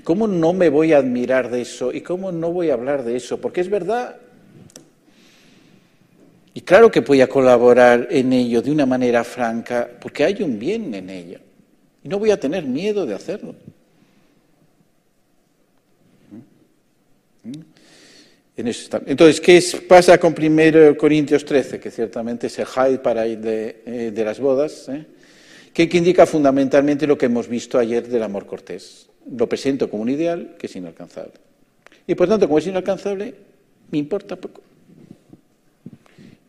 ¿Cómo no me voy a admirar de eso y cómo no voy a hablar de eso? Porque es verdad. Y claro que voy a colaborar en ello de una manera franca, porque hay un bien en ello. Y no voy a tener miedo de hacerlo. Entonces, ¿qué pasa con 1 Corintios 13? Que ciertamente es el high para ir de, eh, las bodas, ¿eh? que, indica fundamentalmente lo que hemos visto ayer del amor cortés. Lo presento como un ideal que es inalcanzable. Y por tanto, como es inalcanzable, me importa poco.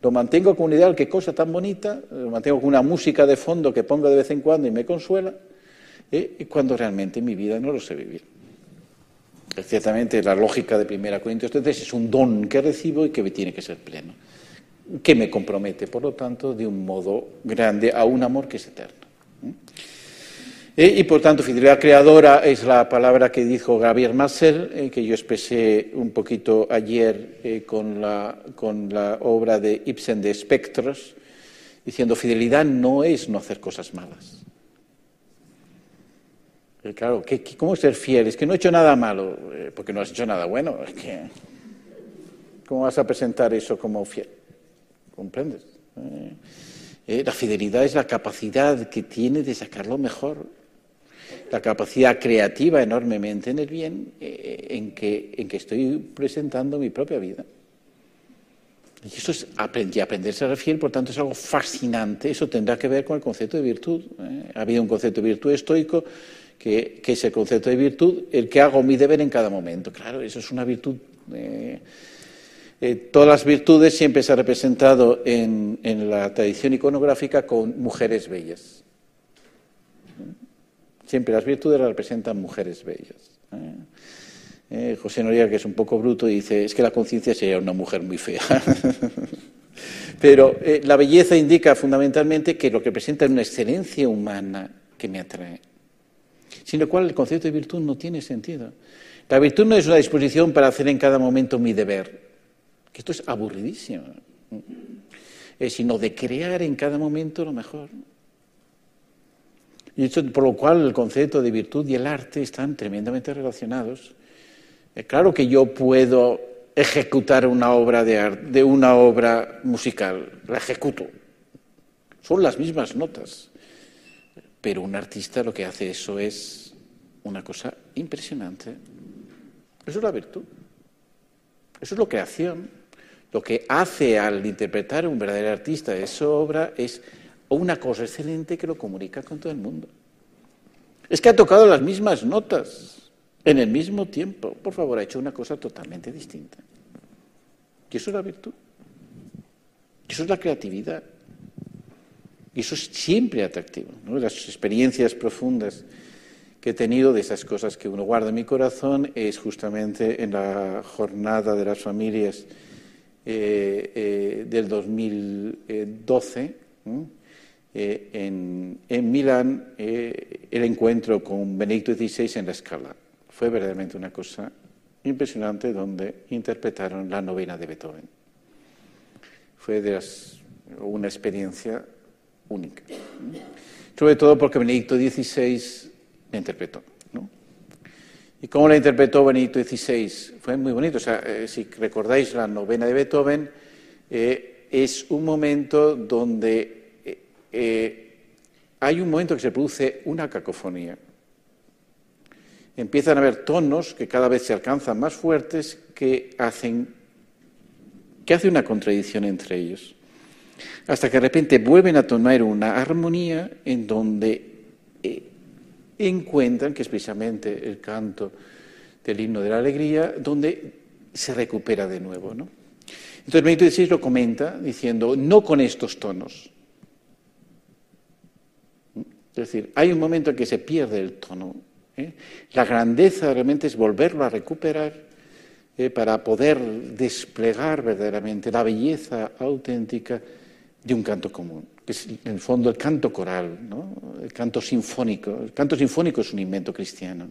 Lo mantengo como un ideal, qué cosa tan bonita, lo mantengo con una música de fondo que pongo de vez en cuando y me consuela, ¿eh? cuando realmente en mi vida no lo sé vivir. Ciertamente la lógica de 1 Corintios 3 es un don que recibo y que tiene que ser pleno, que me compromete, por lo tanto, de un modo grande a un amor que es eterno. Eh, y por tanto, fidelidad creadora es la palabra que dijo Gabriel Marcel, eh, que yo expresé un poquito ayer eh, con, la, con la obra de Ibsen de Espectros, diciendo fidelidad no es no hacer cosas malas. Claro, ¿cómo ser fiel? Es que no he hecho nada malo, eh, porque no has hecho nada bueno. ¿Cómo vas a presentar eso como fiel? ¿Comprendes? Eh, eh, la fidelidad es la capacidad que tiene de sacar lo mejor. la capacidad creativa enormemente en el bien, eh, en, que, estoy presentando mi propia vida. Y eso es aprender, aprender a ser fiel, por tanto, es algo fascinante. Eso tendrá que ver con el concepto de virtud. ¿eh? Ha habido un concepto de virtud estoico, que, es el concepto de virtud, el que hago mi deber en cada momento. Claro, eso es una virtud. Eh, eh, todas las virtudes siempre se han representado en, la tradición iconográfica con mujeres bellas. Siempre las virtudes las representan mujeres bellas. Eh, José Noriega, que es un poco bruto, dice, es que la conciencia sería una mujer muy fea. Pero la belleza indica fundamentalmente que lo que presenta es una excelencia humana que me atrae. Sin lo cual el concepto de virtud no tiene sentido. La virtud no es una disposición para hacer en cada momento mi deber, que esto es aburridísimo, eh, sino de crear en cada momento lo mejor. Y por lo cual el concepto de virtud y el arte están tremendamente relacionados claro que yo puedo ejecutar una obra de, arte, de una obra musical, la ejecuto. Son las mismas notas. Pero un artista lo que hace eso es una cosa impresionante. Eso es la virtud. Eso es la creación. Lo que hace al interpretar un verdadero artista esa obra es una cosa excelente que lo comunica con todo el mundo. Es que ha tocado las mismas notas en el mismo tiempo, por favor, ha hecho una cosa totalmente distinta. Y eso es la virtud. Eso es la creatividad. Y eso es siempre atractivo. Las experiencias profundas que he tenido de esas cosas que uno guarda en mi corazón es justamente en la jornada de las familias eh, eh, del 2012 eh, en, Milán, el encuentro con Benedicto XVI en la escala. Fue verdaderamente una cosa impresionante donde interpretaron la novena de Beethoven. Fue de una experiencia única. Sobre todo porque Benedicto XVI la interpretó. ¿Y cómo la interpretó Benedicto XVI? Fue muy bonito. O sea, eh, si recordáis la novena de Beethoven, eh, es un momento donde eh, hay un momento que se produce una cacofonía empiezan a haber tonos que cada vez se alcanzan más fuertes que hacen que hace una contradicción entre ellos. Hasta que de repente vuelven a tomar una armonía en donde eh, encuentran, que es precisamente el canto del himno de la alegría, donde se recupera de nuevo. ¿no? Entonces Benito XVI lo comenta diciendo, no con estos tonos. Es decir, hay un momento en que se pierde el tono ¿eh? La grandeza realmente es volverlo a recuperar ¿eh? para poder desplegar verdaderamente la belleza auténtica de un canto común, que es en el fondo el canto coral, el canto sinfónico. El canto sinfónico es un invento cristiano.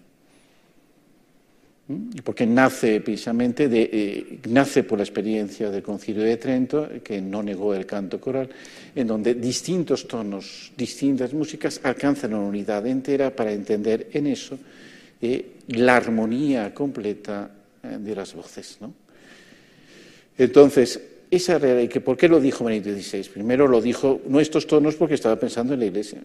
Porque nace precisamente de, eh, nace por la experiencia del Concilio de Trento, que no negó el canto coral, en donde distintos tonos, distintas músicas alcanzan una unidad entera para entender en eso eh, la armonía completa eh, de las voces. Entonces, esa realidad, ¿por qué lo dijo Benito XVI? Primero lo dijo, no estos tonos, porque estaba pensando en la Iglesia.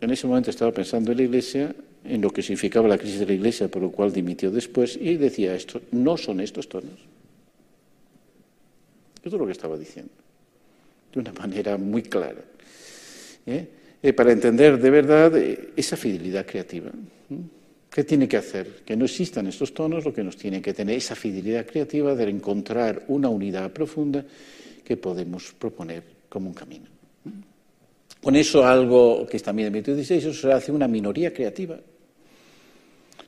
En ese momento estaba pensando en la Iglesia en lo que significaba la crisis de la Iglesia, por lo cual dimitió después, y decía esto, no son estos tonos. Esto es lo que estaba diciendo, de una manera muy clara. ¿eh? Eh, para entender de verdad eh, esa fidelidad creativa. ¿Qué tiene que hacer? Que no existan estos tonos, lo que nos tiene que tener esa fidelidad creativa de encontrar una unidad profunda que podemos proponer como un camino. Con eso algo que es también en 2016, eso se hace una minoría creativa.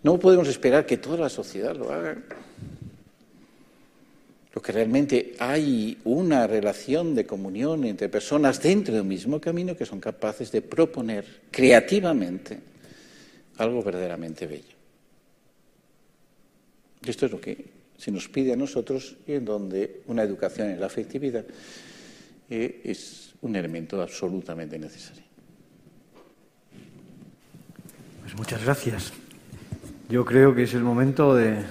No podemos esperar que toda la sociedad lo haga. Lo que realmente hay una relación de comunión entre personas dentro de un mismo camino que son capaces de proponer creativamente algo verdaderamente bello. Esto es lo que se nos pide a nosotros y en donde una educación en la afectividad eh, es un elemento absolutamente necesario.
Pues muchas gracias. Yo creo que es el momento de,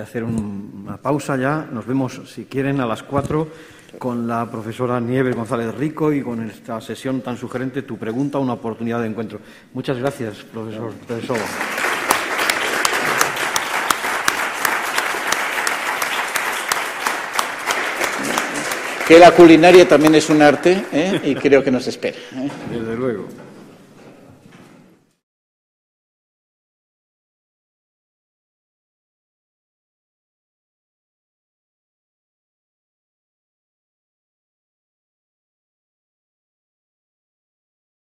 hacer una pausa ya. Nos vemos, si quieren, a las cuatro con la profesora Nieves González Rico y con esta sesión tan sugerente, tu pregunta, una oportunidad de encuentro. Muchas gracias, profesor profesor.
Que la culinaria también es un arte ¿eh? y creo que nos espera. ¿eh?
Desde luego.